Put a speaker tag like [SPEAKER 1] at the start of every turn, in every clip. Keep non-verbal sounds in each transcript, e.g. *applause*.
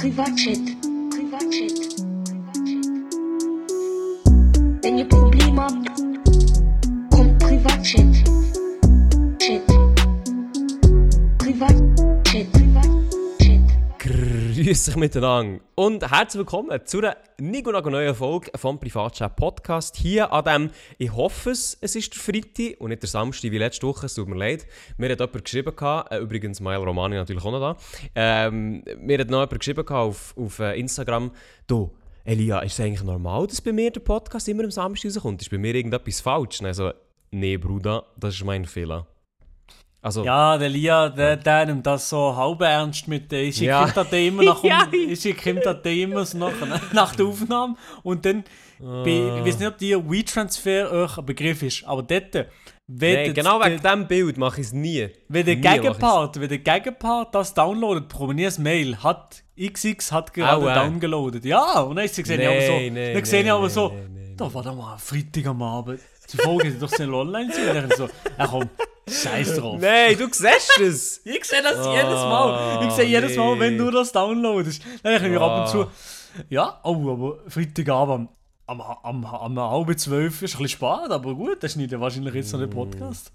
[SPEAKER 1] Privatchat. Privatchat. Wenn ihr Probleme habt,
[SPEAKER 2] Grüß dich miteinander und herzlich willkommen zu einer Nico neuen Folge vom Privatchat Podcast. Hier an dem, ich hoffe es, es ist der Freitag und nicht der Samstag wie letzte Woche, es tut mir leid. Mir hat jemand geschrieben, gehabt, äh, übrigens Mael Romani natürlich auch noch da, ähm, mir hat noch jemand geschrieben auf, auf äh, Instagram, du, Elia, ist es eigentlich normal, dass bei mir der Podcast immer am Samstag rauskommt? Ist bei mir irgendetwas falsch? Also, nee, Bruder, das ist mein Fehler. Also,
[SPEAKER 3] Ja, der Lia, der, der nimmt das so halb ernst mit. Ich schicke
[SPEAKER 2] Ja.
[SPEAKER 3] ihm das immer nach, *laughs*
[SPEAKER 2] Ja.
[SPEAKER 3] ich schicke ihm das immer so nach, nach der Aufnahme und dann, bei, ich weiß nicht, ob dir WeTransfer euch ein Begriff ist, aber dort, wenn,
[SPEAKER 2] nee, genau wegen
[SPEAKER 3] der,
[SPEAKER 2] diesem Bild mache ich es nie.
[SPEAKER 3] wenn der
[SPEAKER 2] Nie.
[SPEAKER 3] Gegenpart, wenn der Gegenpart das downloadet, pro mir ein Mail, hat XX hat gerade
[SPEAKER 2] äh.
[SPEAKER 3] downgeloadet. Ja, und dann sie gesehen, aber so,
[SPEAKER 2] Nee, nee,
[SPEAKER 3] dann sehe ich aber
[SPEAKER 2] nee,
[SPEAKER 3] so,
[SPEAKER 2] nee, nee,
[SPEAKER 3] da war doch mal Freitag am Abend. Die Folge ist doch schnell online zu. Und dann so, ja komm, scheiß drauf.
[SPEAKER 2] Nein, du siehst es! *laughs*
[SPEAKER 3] Ich sehe das
[SPEAKER 2] Ah,
[SPEAKER 3] jedes Mal. Ich sehe jedes Mal, wenn du das downloadest. Dann denke ich mir ab und
[SPEAKER 2] Ah.
[SPEAKER 3] zu, ja, oh, aber Freitagabend am, am, am, am halb zwölf ist ein bisschen spät, aber gut, das schneidet wahrscheinlich jetzt noch den Podcast.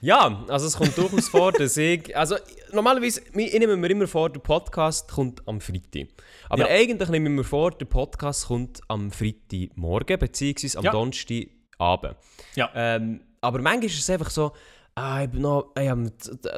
[SPEAKER 2] Ja, also es kommt durchaus vor, dass ich. Also normalerweise, ich nehme mir immer vor, der Podcast kommt am Freitag. Aber
[SPEAKER 3] Ja.
[SPEAKER 2] eigentlich nehme ich mir vor, der Podcast kommt am Freitagmorgen, beziehungsweise am
[SPEAKER 3] Ja.
[SPEAKER 2] Donnerstagabend.
[SPEAKER 3] Ja.
[SPEAKER 2] Ähm, aber manchmal ist es einfach so, ah, ich noch, ich am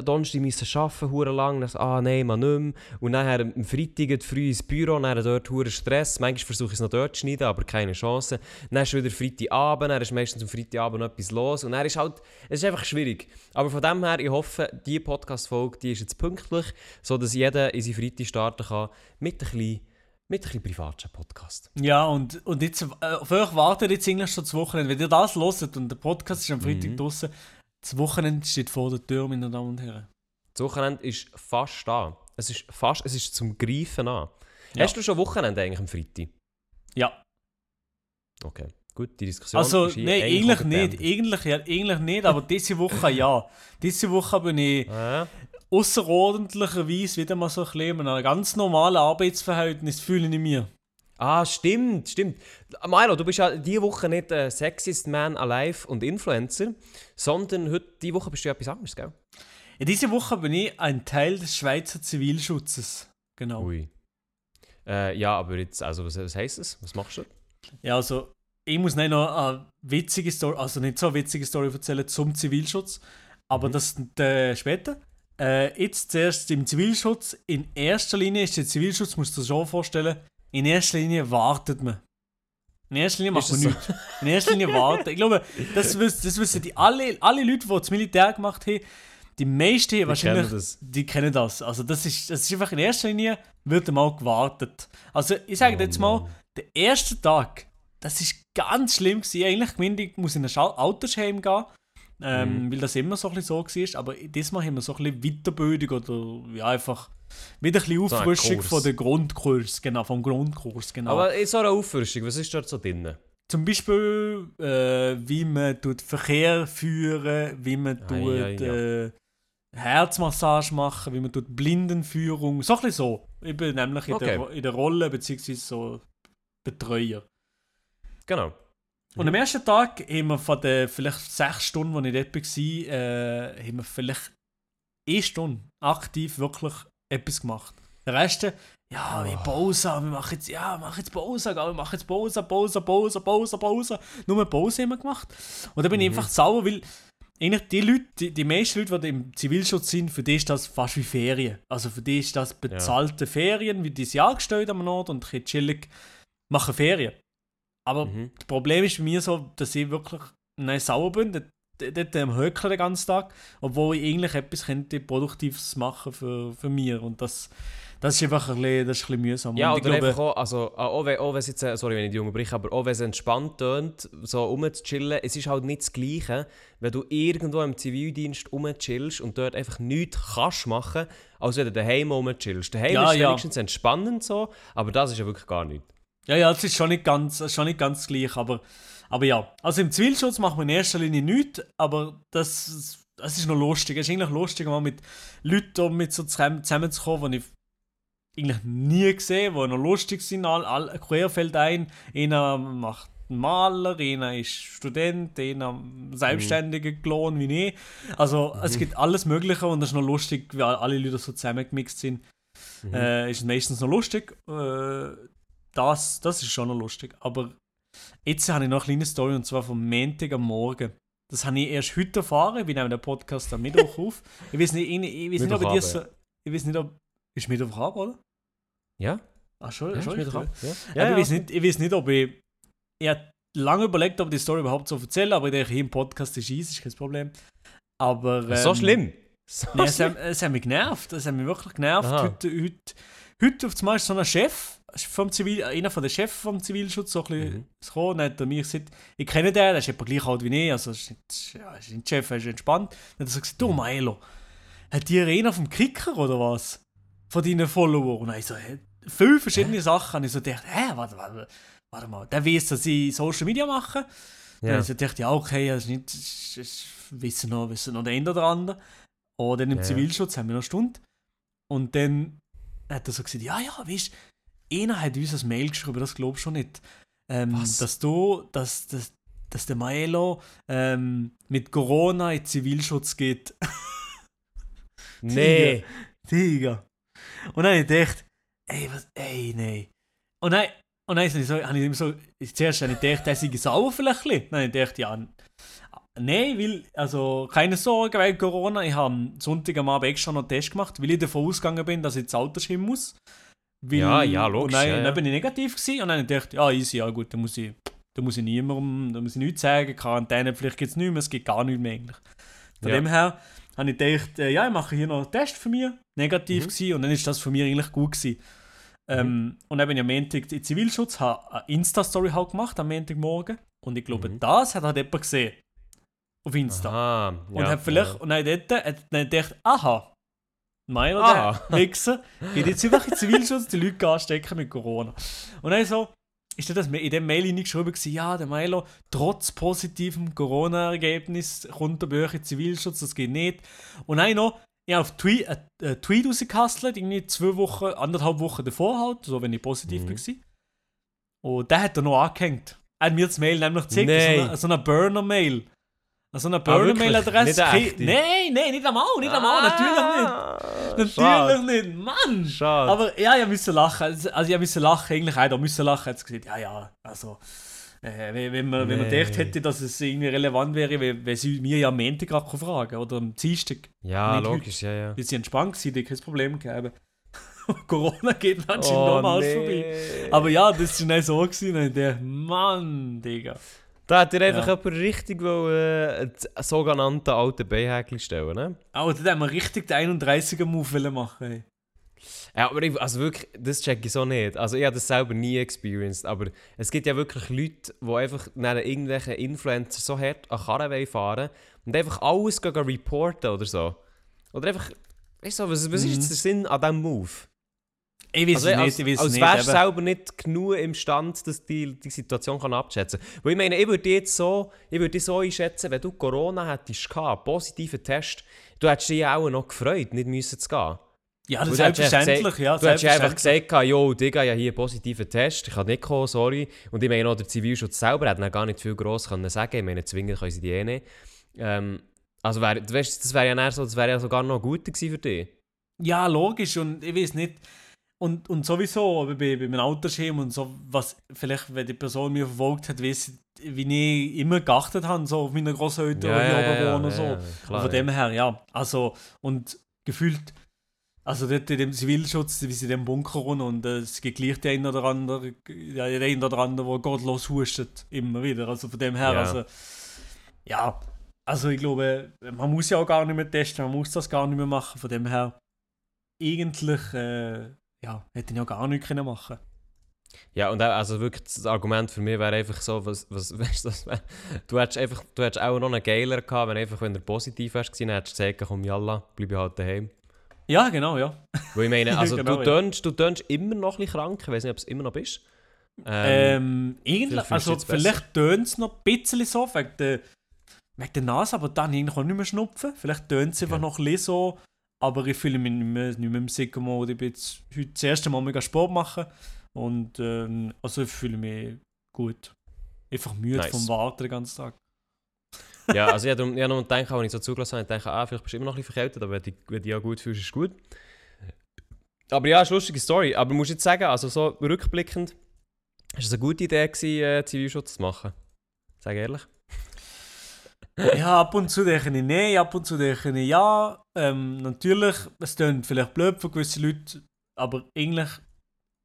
[SPEAKER 2] Donnerstag müssen arbeiten, hure lang, dann ah nein, man nicht mehr. Und dann am Freitag früh ins Büro, dann dort hure Stress. Manchmal versuche ich es noch dort zu schneiden, aber keine Chance. Dann ist wieder Freitagabend, dann ist meistens am Freitagabend etwas los. Und dann ist halt, es ist einfach schwierig. Aber von dem her, ich hoffe, diese Podcast-Folge, die ist jetzt pünktlich, sodass jeder in seinen Freitag starten kann mit ein bisschen, mit ein privaten Podcast.
[SPEAKER 3] Ja, und, und jetzt, äh, auf euch wartet jetzt eigentlich schon das Wochenende. Wenn ihr das hört und der Podcast ist am Freitag
[SPEAKER 2] Mhm.
[SPEAKER 3] draußen, das Wochenende steht vor der Tür, meine Damen und Herren.
[SPEAKER 2] Das Wochenende ist fast da. Es ist fast, es ist zum Greifen an.
[SPEAKER 3] Ja.
[SPEAKER 2] Hast du schon Wochenende eigentlich am Freitag?
[SPEAKER 3] Ja.
[SPEAKER 2] Okay, gut, die Diskussion
[SPEAKER 3] Also,
[SPEAKER 2] ist hier
[SPEAKER 3] nein, eigentlich nicht. Eigentlich, ja, eigentlich nicht, aber diese Woche *laughs* ja. Diese Woche bin ich
[SPEAKER 2] Ja,
[SPEAKER 3] außerordentlicherweise wieder mal so ein bisschen in einem ganz normalen Arbeitsverhältnis fühle ich mir.
[SPEAKER 2] Ah, stimmt, stimmt. Milo, du bist ja diese Woche nicht äh, Sexiest Man Alive und Influencer, sondern heute, diese Woche bist du ja etwas anderes, gell?
[SPEAKER 3] In dieser Woche bin ich ein Teil des Schweizer Zivilschutzes. Genau.
[SPEAKER 2] Ui. Äh, ja, aber jetzt, also was, was heisst das? Was machst du?
[SPEAKER 3] Ja, also ich muss nicht noch eine witzige Story, also nicht so eine witzige Story erzählen zum Zivilschutz, aber das äh, später. Äh, jetzt zuerst im Zivilschutz. In erster Linie ist der Zivilschutz, musst du dir schon vorstellen, in erster Linie wartet man. In erster Linie macht man
[SPEAKER 2] das
[SPEAKER 3] nichts. In erster Linie warten. Ich glaube, das, wissen, das wissen die alle, alle Leute, die das Militär gemacht haben, die meisten die wahrscheinlich,
[SPEAKER 2] kennen das.
[SPEAKER 3] die kennen das. Also das ist, das ist einfach in erster Linie, wird mal gewartet. Also ich sage
[SPEAKER 2] Oh
[SPEAKER 3] jetzt mal,
[SPEAKER 2] Mann.
[SPEAKER 3] der erste Tag, das ist ganz schlimm gewesen. Eigentlich gemeint, ich muss in Schau- Autoschheim gehen, ähm,
[SPEAKER 2] Mhm.
[SPEAKER 3] weil das immer so ein bisschen so war. Aber diesmal haben wir so ein bisschen Weiterbildung oder ja, einfach wieder ein bisschen
[SPEAKER 2] So
[SPEAKER 3] Auffrischung
[SPEAKER 2] Kurs.
[SPEAKER 3] von der Grundkurs, genau, vom Grundkurs, genau.
[SPEAKER 2] Aber in so einer Auffrischung, was ist dort so drin?
[SPEAKER 3] Zum Beispiel, äh, wie man tut Verkehr führen, wie man tut,
[SPEAKER 2] ja, ja.
[SPEAKER 3] Äh, Herzmassage machen, wie man tut Blindenführung, so ein bisschen so. Ich bin nämlich in, der,
[SPEAKER 2] Okay.
[SPEAKER 3] in der Rolle beziehungsweise so Betreuer.
[SPEAKER 2] Genau.
[SPEAKER 3] Und am ersten Tag haben wir von den vielleicht sechs Stunden, die ich dort war, äh, haben wir vielleicht eine Stunde aktiv wirklich etwas gemacht. Der Rest, ja, wir Pause, wir machen jetzt, ja, wir machen jetzt Pause, gell, wir machen jetzt Pause, Pause, Pause, Pause, Pause. Nur Pause haben wir gemacht. Und da bin ich einfach sauer, weil eigentlich die Leute, die, die meisten Leute, die im Zivilschutz sind, für die ist das fast wie Ferien. Also für die ist das bezahlte Ferien, wie die sind angestellt am Ort und ein chillig machen Ferien. Aber
[SPEAKER 2] Mhm.
[SPEAKER 3] das Problem ist bei mir so, dass ich wirklich nein, sauer bin, dort, dort am Höckeln den ganzen Tag, obwohl ich eigentlich etwas könnte Produktives machen für, für mich. Und das, das ist einfach ein bisschen, das ist ein bisschen mühsam.
[SPEAKER 2] Ja,
[SPEAKER 3] und ich
[SPEAKER 2] oder
[SPEAKER 3] glaube,
[SPEAKER 2] einfach auch, also, ah, auch, wenn, auch wenn es jetzt, äh, sorry, wenn ich die unterbreche, aber auch wenn es entspannt tönt, so rumzuchillen, es ist halt nicht das Gleiche, wenn du irgendwo im Zivildienst rumchillst und dort einfach nichts kannst machen, als wenn du daheim rumchillst. Daheim
[SPEAKER 3] Ja,
[SPEAKER 2] ist
[SPEAKER 3] ja.
[SPEAKER 2] wenigstens entspannend so, aber das ist ja wirklich gar nichts.
[SPEAKER 3] Ja, ja, das ist schon nicht ganz, schon nicht ganz gleich, aber, aber ja. Also im Zivilschutz machen wir in erster Linie nichts, aber das, das ist noch lustig. Es ist eigentlich lustig, mal mit Leuten mit so zusammen- zusammenzukommen, wo ich eigentlich nie gesehen, die noch lustig sind, all, all querfeld ein. Einer macht einen Maler, einer ist Student, einer selbstständiger Klon wie ich. Also es gibt alles Mögliche und das ist noch lustig, wie alle Leute so zusammengemixt sind.
[SPEAKER 2] Mhm.
[SPEAKER 3] Äh, ist meistens noch lustig. Äh, das, das ist schon noch lustig. Aber jetzt habe ich noch eine kleine Story und zwar vom Montag am Morgen. Das habe ich erst heute erfahren. Wir nehmen den Podcast am Mittwoch *laughs* auf. Ich weiß nicht, ich, ich weiß nicht ob ich dir so. Ich weiß nicht, ob. Ist Mittwochabend, oder?
[SPEAKER 2] Ja?
[SPEAKER 3] Ach, schon,
[SPEAKER 2] Ja,
[SPEAKER 3] schon cool.
[SPEAKER 2] dran.
[SPEAKER 3] Ja, aber ich, weiß nicht, ich weiß nicht, ob ich. Ich habe lange überlegt, ob ich die Story überhaupt so erzählen, aber ich denke, hier im Podcast ist easy, ist kein Problem. Aber.
[SPEAKER 2] Ja. So
[SPEAKER 3] ähm,
[SPEAKER 2] schlimm. *laughs* So
[SPEAKER 3] Nein, es,
[SPEAKER 2] schlimm.
[SPEAKER 3] hat, es hat mich genervt. Es hat mich wirklich genervt.
[SPEAKER 2] Aha.
[SPEAKER 3] Heute, heute, heute auf einmal ist so ein Chef, vom Zivil, einer von den Chefs vom Zivilschutz, so ein bisschen
[SPEAKER 2] Mhm.
[SPEAKER 3] gekommen. Dann hat er mir gesagt, ich kenne den, der ist etwa gleich alt wie ich, also ist nicht, ja, ist nicht Chef, er ist entspannt. Dann hat er so gesagt, du Milo, hat die einer vom Kicker oder was? Von deinen Followern? Und ich so, hä? Fünf verschiedene Sachen. Und ich so gedacht, hä, warte, warte, warte mal, der weiß, dass ich Social Media mache. Ja. Dann dachte ich, ja, okay, das ist nicht, das ist, wissen noch, wissen noch der eine oder andere. Und dann im
[SPEAKER 2] Ja.
[SPEAKER 3] Zivilschutz haben wir noch eine Stunde. Und dann hat er so gesagt, ja, ja, weißt du, einer hat uns ein Mail geschrieben, das glaubst du schon nicht. Ähm? Dass du, dass, dass, dass der Maelo ähm, mit Corona in Zivilschutz geht.
[SPEAKER 2] Nee.
[SPEAKER 3] Digga. Und dann habe ich gedacht, ey, was, ey, nee. Und dann, und dann so, habe ich ihm so, zuerst habe ich gedacht, der sei sauer vielleicht ein. Dann habe ich gedacht, ja, nein, weil, also, keine Sorge wegen Corona. Ich habe am Sonntag am Abend extra noch einen Test gemacht, weil ich davon ausgegangen bin, dass ich ins Altersheim muss. Weil,
[SPEAKER 2] Ja, ja, logisch,
[SPEAKER 3] Und dann,
[SPEAKER 2] ja, ja.
[SPEAKER 3] dann bin ich negativ gewesen und dann habe ich ja, easy, ja gut, dann muss ich, dann muss ich niemandem, dann muss ich nichts sagen, Quarantäne, vielleicht gibt es nichts mehr, es gibt gar nichts mehr eigentlich. Von
[SPEAKER 2] Ja.
[SPEAKER 3] dem her habe ich gedacht, äh, ja, ich mache hier noch einen Test für mich, negativ
[SPEAKER 2] Mhm.
[SPEAKER 3] gewesen, und dann ist das für mich eigentlich gut gewesen. Ähm, und dann bin ich am Montag in Zivilschutz, habe eine Insta-Story halt gemacht am Montagmorgen und ich glaube,
[SPEAKER 2] Mhm.
[SPEAKER 3] das hat halt jemand gesehen. Auf Insta.
[SPEAKER 2] Aha.
[SPEAKER 3] Und
[SPEAKER 2] ja,
[SPEAKER 3] hat vielleicht,
[SPEAKER 2] ja.
[SPEAKER 3] und dann dort, hat dann gedacht, aha, mein oder
[SPEAKER 2] Aha.
[SPEAKER 3] der Wichser geht jetzt einfach in Zivilschutz die Leute anstecken mit Corona. Und dann so, ist das in dem Mail hineingeschrieben gewesen, ja, der Milo, trotz positivem Corona-Ergebnis kommt er euch in Zivilschutz, das geht nicht. Und dann noch, ich habe auf Tweet, äh, äh, Tweet rausgehustelt, irgendwie zwei Wochen, anderthalb Wochen davor halt, so wenn ich positiv
[SPEAKER 2] Mhm.
[SPEAKER 3] war. Und der hat er noch angehängt. Er hat mir das Mail nämlich gezeigt,
[SPEAKER 2] Nein.
[SPEAKER 3] so eine, so eine Burner-Mail. So eine
[SPEAKER 2] Ah?
[SPEAKER 3] Burner-Mail-Adresse.
[SPEAKER 2] Echte?
[SPEAKER 3] Nein, nein, nicht einmal, nicht einmal, natürlich nicht.
[SPEAKER 2] Schade.
[SPEAKER 3] Natürlich nicht, Mann!
[SPEAKER 2] Schade.
[SPEAKER 3] Aber ja, ich musste lachen. Also also ich musste lachen, eigentlich auch da müssen lachen. Hat gesagt, ja, ja, also. Äh, wenn, man, wenn man
[SPEAKER 2] Nee.
[SPEAKER 3] gedacht hätte, dass es irgendwie relevant wäre, wenn sie mir ja am Montag gerade fragen oder am Dienstag.
[SPEAKER 2] ja,
[SPEAKER 3] nicht
[SPEAKER 2] logisch, ja, ja.
[SPEAKER 3] Weil sie entspannt waren, kein Problem gegeben. *laughs* Corona geht anscheinend
[SPEAKER 2] Oh,
[SPEAKER 3] nochmals
[SPEAKER 2] nee.
[SPEAKER 3] vorbei. Aber ja, das war dann so. Gewesen, und ich dachte, Mann, Digga.
[SPEAKER 2] Da hat dir einfach
[SPEAKER 3] Ja.
[SPEAKER 2] jemand richtig wollen, äh, einen sogenannten alten Beihäkli stellen, ne?
[SPEAKER 3] Aber da haben wir richtig den 31er-Move wollen machen. Ey.
[SPEAKER 2] Ja, aber ich, also wirklich, das check ich so nicht. Also ich habe das selber nie experienced, aber es gibt ja wirklich Leute, die einfach neben irgendwelchen Influencer so hart an Karren fahren und einfach alles reporten oder so. Oder einfach, weißt du, was, was ist
[SPEAKER 3] Mhm.
[SPEAKER 2] jetzt der Sinn an diesem Move?
[SPEAKER 3] Ich weiß
[SPEAKER 2] Also,
[SPEAKER 3] es
[SPEAKER 2] als,
[SPEAKER 3] nicht, ich weiß
[SPEAKER 2] als
[SPEAKER 3] nicht.
[SPEAKER 2] wärst du selber nicht genug imstand, dass die die Situation kann abschätzen kann. Weil ich meine, ich würde jetzt so, ich würde so einschätzen, wenn du Corona hättest gehabt, positiven Test, du hättest dich auch noch gefreut, nicht müssen zu gehen.
[SPEAKER 3] Ja, das ist selbstverständlich. Ja,
[SPEAKER 2] Du hättest ja einfach gesagt, jo, Digga, habe hier einen positiven Test, ich kann nicht kommen, sorry. Und ich meine, auch der Zivilschutz selber hat dann gar nicht viel gross können sagen. Ich meine, zwingen können sie die eh nicht. Ähm, also, wär, weißt, das wäre ja, so, das wär ja sogar noch gut gewesen für dich.
[SPEAKER 3] Ja, logisch. Und ich weiß nicht. Und, und sowieso bei, bei meinem Altersheim und so, was vielleicht, wenn die Person mir verfolgt hat, weiss, wie ich immer geachtet habe, so auf meine Großeltern, die hier oben wohnen und so.
[SPEAKER 2] ja, klar,
[SPEAKER 3] von
[SPEAKER 2] ja.
[SPEAKER 3] dem her, ja. Also, und gefühlt, also dort in dem Zivilschutz, wie sie in dem Bunker wohnen und äh, es gibt gleich der eine oder andere, ja, der eine oder andere, der gottlos hustet, immer wieder. Also von dem her,
[SPEAKER 2] Ja.
[SPEAKER 3] also, ja. Also ich glaube, man muss ja auch gar nicht mehr testen, man muss das gar nicht mehr machen. Von dem her, eigentlich, äh, ja, hätte ich ja gar nichts können machen
[SPEAKER 2] Ja, und auch, also wirklich das Argument für mich wäre einfach so, was, was *laughs* weißt du, das wär, du hättest einfach, du hättest auch noch einen Geiler gehabt, wenn einfach, wenn er positiv wärst gewesen, hättest du gesagt, komm, jalla, bleib ich halt daheim.
[SPEAKER 3] Ja, genau, ja.
[SPEAKER 2] Weil ich meine, *laughs* also
[SPEAKER 3] Genau,
[SPEAKER 2] du,
[SPEAKER 3] ja.
[SPEAKER 2] tönst, du tönst immer noch ein bisschen krank, ich weiß nicht, ob es immer noch bist.
[SPEAKER 3] Ähm,
[SPEAKER 2] vielleicht
[SPEAKER 3] also vielleicht tönt es noch ein bisschen so, wegen der, wegen der Nase, aber dann eigentlich auch nicht mehr schnupfen. Vielleicht tönt es einfach
[SPEAKER 2] Ja.
[SPEAKER 3] noch ein bisschen so, aber ich fühle mich nicht mehr, nicht mehr im Sicko-Mode. Ich bin jetzt heute das erste Mal mega Sport machen und ähm, also ich fühle mich gut. Einfach müde
[SPEAKER 2] Nice.
[SPEAKER 3] vom Warten den ganzen Tag.
[SPEAKER 2] ja, *laughs* also ich habe noch gedacht, als ich so zugelassen habe, ich dachte, ah, vielleicht bist du immer noch ein bisschen verkältet, aber wenn du wenn du dich ja gut fühlst, ist gut. Aber ja, ist eine lustige Story. Aber du musst jetzt sagen, also so rückblickend, ist es eine gute Idee gewesen, äh, Zivilschutz zu machen? Sag ehrlich. *laughs*
[SPEAKER 3] ja, ab und zu denke ich nein, ab und zu denke ich ja. Ähm, natürlich, es klingt vielleicht blöd für gewisse Leute, aber eigentlich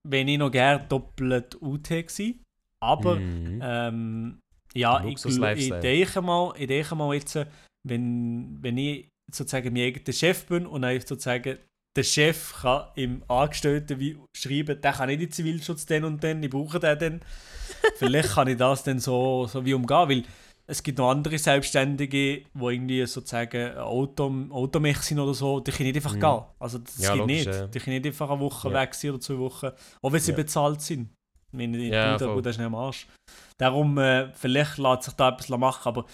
[SPEAKER 3] wenn ich noch gerne doppelt UT gewesen. Aber
[SPEAKER 2] Mhm.
[SPEAKER 3] ähm, ja, ich, ich denke mal, ich denke mal jetzt, wenn, wenn ich sozusagen mein eigener Chef bin und dann sozusagen der Chef kann im Angestellten wie schreiben, der kann nicht in den Zivilschutz den und den, ich brauche den dann. *laughs* Vielleicht kann ich das dann so, so wie umgehen, weil es gibt noch andere Selbstständige, die irgendwie sozusagen Auto, Automech sind oder so, die können nicht einfach
[SPEAKER 2] Mhm.
[SPEAKER 3] gehen. Also das
[SPEAKER 2] Ja,
[SPEAKER 3] geht
[SPEAKER 2] logisch,
[SPEAKER 3] nicht.
[SPEAKER 2] ja.
[SPEAKER 3] Die können nicht einfach eine Woche
[SPEAKER 2] Ja.
[SPEAKER 3] weg sein oder zwei Wochen, auch wenn sie bezahlt sind. Ich meine, die
[SPEAKER 2] Ja, voll.
[SPEAKER 3] gut, das ist nicht am Arsch. Darum, äh, vielleicht lässt sich da etwas machen, aber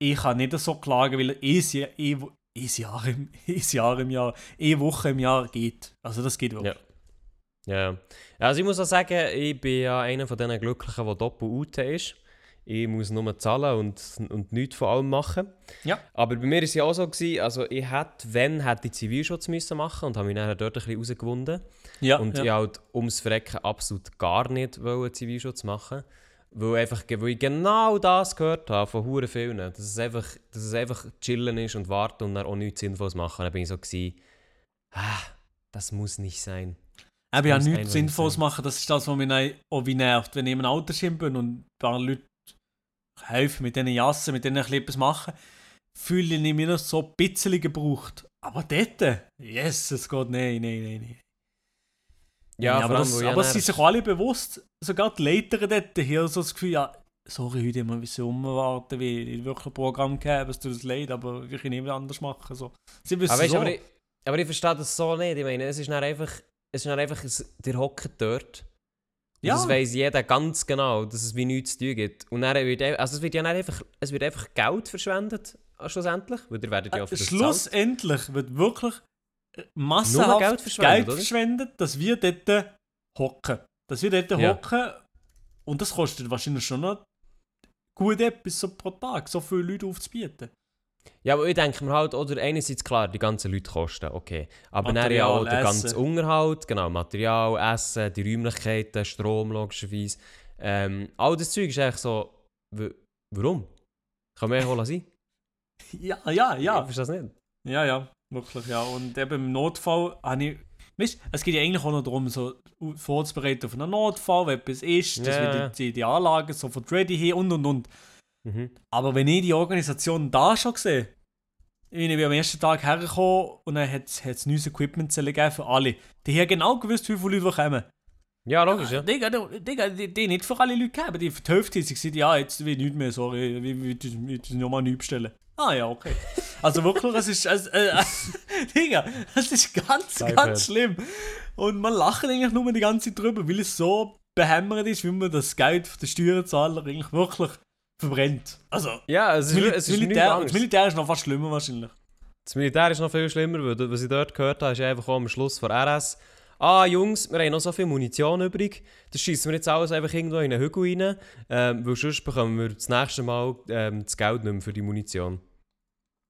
[SPEAKER 3] ich kann nicht so klagen, weil ein, ein *laughs* Jahr, im, Jahr im Jahr, eine Woche im Jahr geht. Also das geht wirklich.
[SPEAKER 2] Ja. Ja. Also ich muss auch sagen, ich bin ja einer von diesen Glücklichen, der doppelt ist. Ich muss nur zahlen und, und nichts von allem machen.
[SPEAKER 3] Ja.
[SPEAKER 2] Aber bei mir war es ja auch so, gewesen, also ich hätte, wenn, hätte ich Zivilschutz müssen machen und habe mich dann dort ein bisschen rausgewunden.
[SPEAKER 3] Ja,
[SPEAKER 2] und
[SPEAKER 3] ja.
[SPEAKER 2] ich halt ums Verrecken absolut gar nicht wollte Zivilschutz machen. Weil, einfach, weil ich genau das gehört habe von huren vielen. Dass es, einfach, dass es einfach chillen ist und warten und dann auch nichts Sinnvolles machen. Dann bin ich so gewesen, ah, das muss nicht sein.
[SPEAKER 3] Aber ja, nichts Sinnvolles machen, das ist das, was mich auch wie nervt. Wenn ich im Altersheim bin und ein paar Leute helfen, mit diesen Jassen, mit denen bisschen etwas machen, fühle ich mich noch so ein bisschen gebraucht. Aber dort, yes, es geht, nein, nein, nein, nein.
[SPEAKER 2] Ja,
[SPEAKER 3] aber, das,
[SPEAKER 2] ich
[SPEAKER 3] aber sie sind sich alle bewusst, sogar die Leiter dort, hier so das Gefühl, ja, sorry, heute wir ein bisschen umwarten, weil ich wirklich ein Programm gehabt es tut uns leid, aber wir können nicht anders machen. So. Sie wissen
[SPEAKER 2] Aber, weißt,
[SPEAKER 3] so.
[SPEAKER 2] aber, ich, aber ich verstehe das so nicht. Ich meine, es ist dann einfach, es ist dann einfach der hockt dort.
[SPEAKER 3] Ja.
[SPEAKER 2] Das weiss jeder ganz genau, dass es wie nichts zu tun gibt. Und dann wird, also es wird ja dann einfach, es wird einfach Geld verschwendet, äh, schlussendlich. Weil ihr werdet ja
[SPEAKER 3] Äh,
[SPEAKER 2] das
[SPEAKER 3] Schlussendlich wird wirklich äh, massenhaft
[SPEAKER 2] Geld
[SPEAKER 3] Geld
[SPEAKER 2] verschwendet,
[SPEAKER 3] verschwendet,
[SPEAKER 2] oder?
[SPEAKER 3] dass wir dort hocken. Dass wir dort
[SPEAKER 2] Ja.
[SPEAKER 3] hocken und das kostet wahrscheinlich schon noch gut etwas so pro Tag, so viele Leute aufzubieten.
[SPEAKER 2] Ja, aber ich denke mir halt, oder einerseits klar, die ganzen Leute kosten, okay. Aber dann ja
[SPEAKER 3] Material,
[SPEAKER 2] auch der ganze Unterhalt, genau, Material, Essen, die Räumlichkeiten, Strom logischerweise. Ähm, all das Zeug ist eigentlich so, warum? Kann man holen sein? *laughs*
[SPEAKER 3] Ja, ja,
[SPEAKER 2] Ich
[SPEAKER 3] ja.
[SPEAKER 2] verstehe das nicht.
[SPEAKER 3] Ja, ja, wirklich, ja. Und eben im Notfall habe ich. Weißt, es geht ja eigentlich auch noch darum, so vorzubereiten auf einen Notfall, wenn etwas ist, dass
[SPEAKER 2] Ja,
[SPEAKER 3] wir die, die, die Anlagen sofort ready haben und und und.
[SPEAKER 2] Mhm.
[SPEAKER 3] Aber wenn ich die Organisation da schon sehe, ich bin am ersten Tag hergekommen und dann hat es neues Equipment für alle. Die haben genau gewusst, wie viele Leute kommen.
[SPEAKER 2] Ja, logisch, ja.
[SPEAKER 3] Digga, Digga, die, die nicht für alle Leute gegeben, die für die Hälfte haben sie gesagt, ja, jetzt will ich nichts mehr, sorry, wir will ich nochmal neu bestellen. Ah ja, okay. Also wirklich, es ist, also, äh, *laughs* Digga, es ist ganz,
[SPEAKER 2] Geil,
[SPEAKER 3] ganz
[SPEAKER 2] Fred.
[SPEAKER 3] schlimm. Und man lacht eigentlich nur die ganze Zeit drüber, weil es so behämmert ist, wie man das Geld der Steuerzahler eigentlich wirklich verbrennt. Also,
[SPEAKER 2] Ja, es
[SPEAKER 3] das,
[SPEAKER 2] ist,
[SPEAKER 3] Mil
[SPEAKER 2] es ist
[SPEAKER 3] Militär, das. Militär ist noch fast schlimmer wahrscheinlich.
[SPEAKER 2] Das Militär ist noch viel schlimmer, weil was ich dort gehört habe, ist einfach auch am Schluss von RS. Ah, Jungs, wir haben noch so viel Munition übrig. Das schießen wir jetzt alles einfach irgendwo in einen Hügel rein, ähm, weil sonst bekommen wir das nächste Mal ähm, das Geld nicht mehr für die Munition.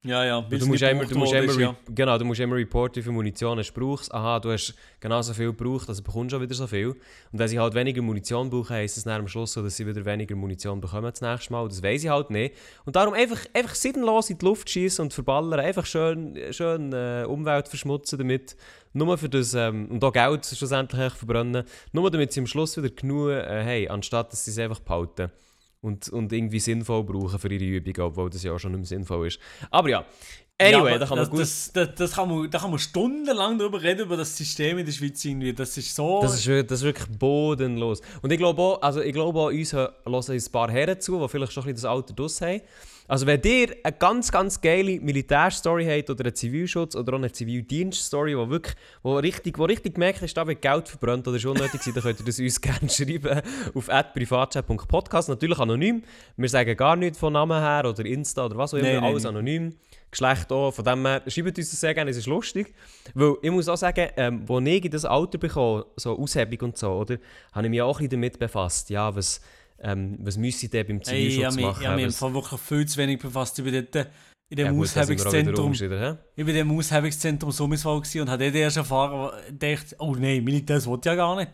[SPEAKER 3] Ja, ja.
[SPEAKER 2] Du musst, immer, du, musst immer, re- genau, du musst immer reporten, wie viel Munition du brauchst. Aha, du hast genauso viel gebraucht, also bekommst du auch wieder so viel. Und wenn sie halt weniger Munition brauchen, heisst es am Schluss so, dass sie wieder weniger Munition bekommen das nächste Mal. Das weiß ich halt nicht. Und darum einfach, einfach sinnlos in die Luft schießen und verballern, einfach schön, schön äh, Umwelt verschmutzen damit. Nur für das, ähm, und auch Geld schlussendlich verbrennen. Nur damit sie am Schluss wieder genug äh, haben, anstatt dass sie es einfach behalten. Und, und irgendwie sinnvoll brauchen für ihre Übungen, obwohl das ja auch schon nicht mehr sinnvoll ist. Aber ja, anyway,
[SPEAKER 3] ja,
[SPEAKER 2] da kann man gut...
[SPEAKER 3] Das, das, das kann man, da kann man stundenlang darüber reden, über das System in der Schweiz irgendwie. Das ist so...
[SPEAKER 2] Das ist, wirklich- das ist wirklich bodenlos. Und ich glaube auch, also ich glaube auch uns hö- hören ein paar Herren zu, die vielleicht schon ein bisschen das Alter draus haben. Also wenn ihr eine ganz, ganz geile Militärstory habt oder einen Zivilschutz oder auch eine Zivildienststory, wo wirklich, wo richtig, wo richtig gemerkt ist, da wird Geld verbrannt oder ist unnötig dann könnt ihr das uns *laughs* gerne schreiben auf privatchat.podcast. Natürlich anonym. Wir sagen gar nichts von Namen her oder Insta oder was auch immer,
[SPEAKER 3] Nein, nein,
[SPEAKER 2] alles
[SPEAKER 3] nein.
[SPEAKER 2] anonym. Geschlecht auch. Von dem her, schreibt uns das sehr gerne, es ist lustig. Weil ich muss auch sagen, ähm, als ich in das Alter bekomme, so Aushebung und so, oder, habe ich mich auch ein bisschen damit befasst. Ja, was, ähm, was müsse ich denn beim
[SPEAKER 3] Hey, ich
[SPEAKER 2] Zivilschutz
[SPEAKER 3] habe mich,
[SPEAKER 2] machen?
[SPEAKER 3] ich habe mich Fall wirklich viel zu wenig befasst. Ich bin dort in dem
[SPEAKER 2] ja, gut,
[SPEAKER 3] Aushebungszentrum. Ich bin in dem Aushebungszentrum Summiswald gewesen und habe dort erst erfahren, und dachte, oh nein, Militär, das wollte ich ja gar nicht.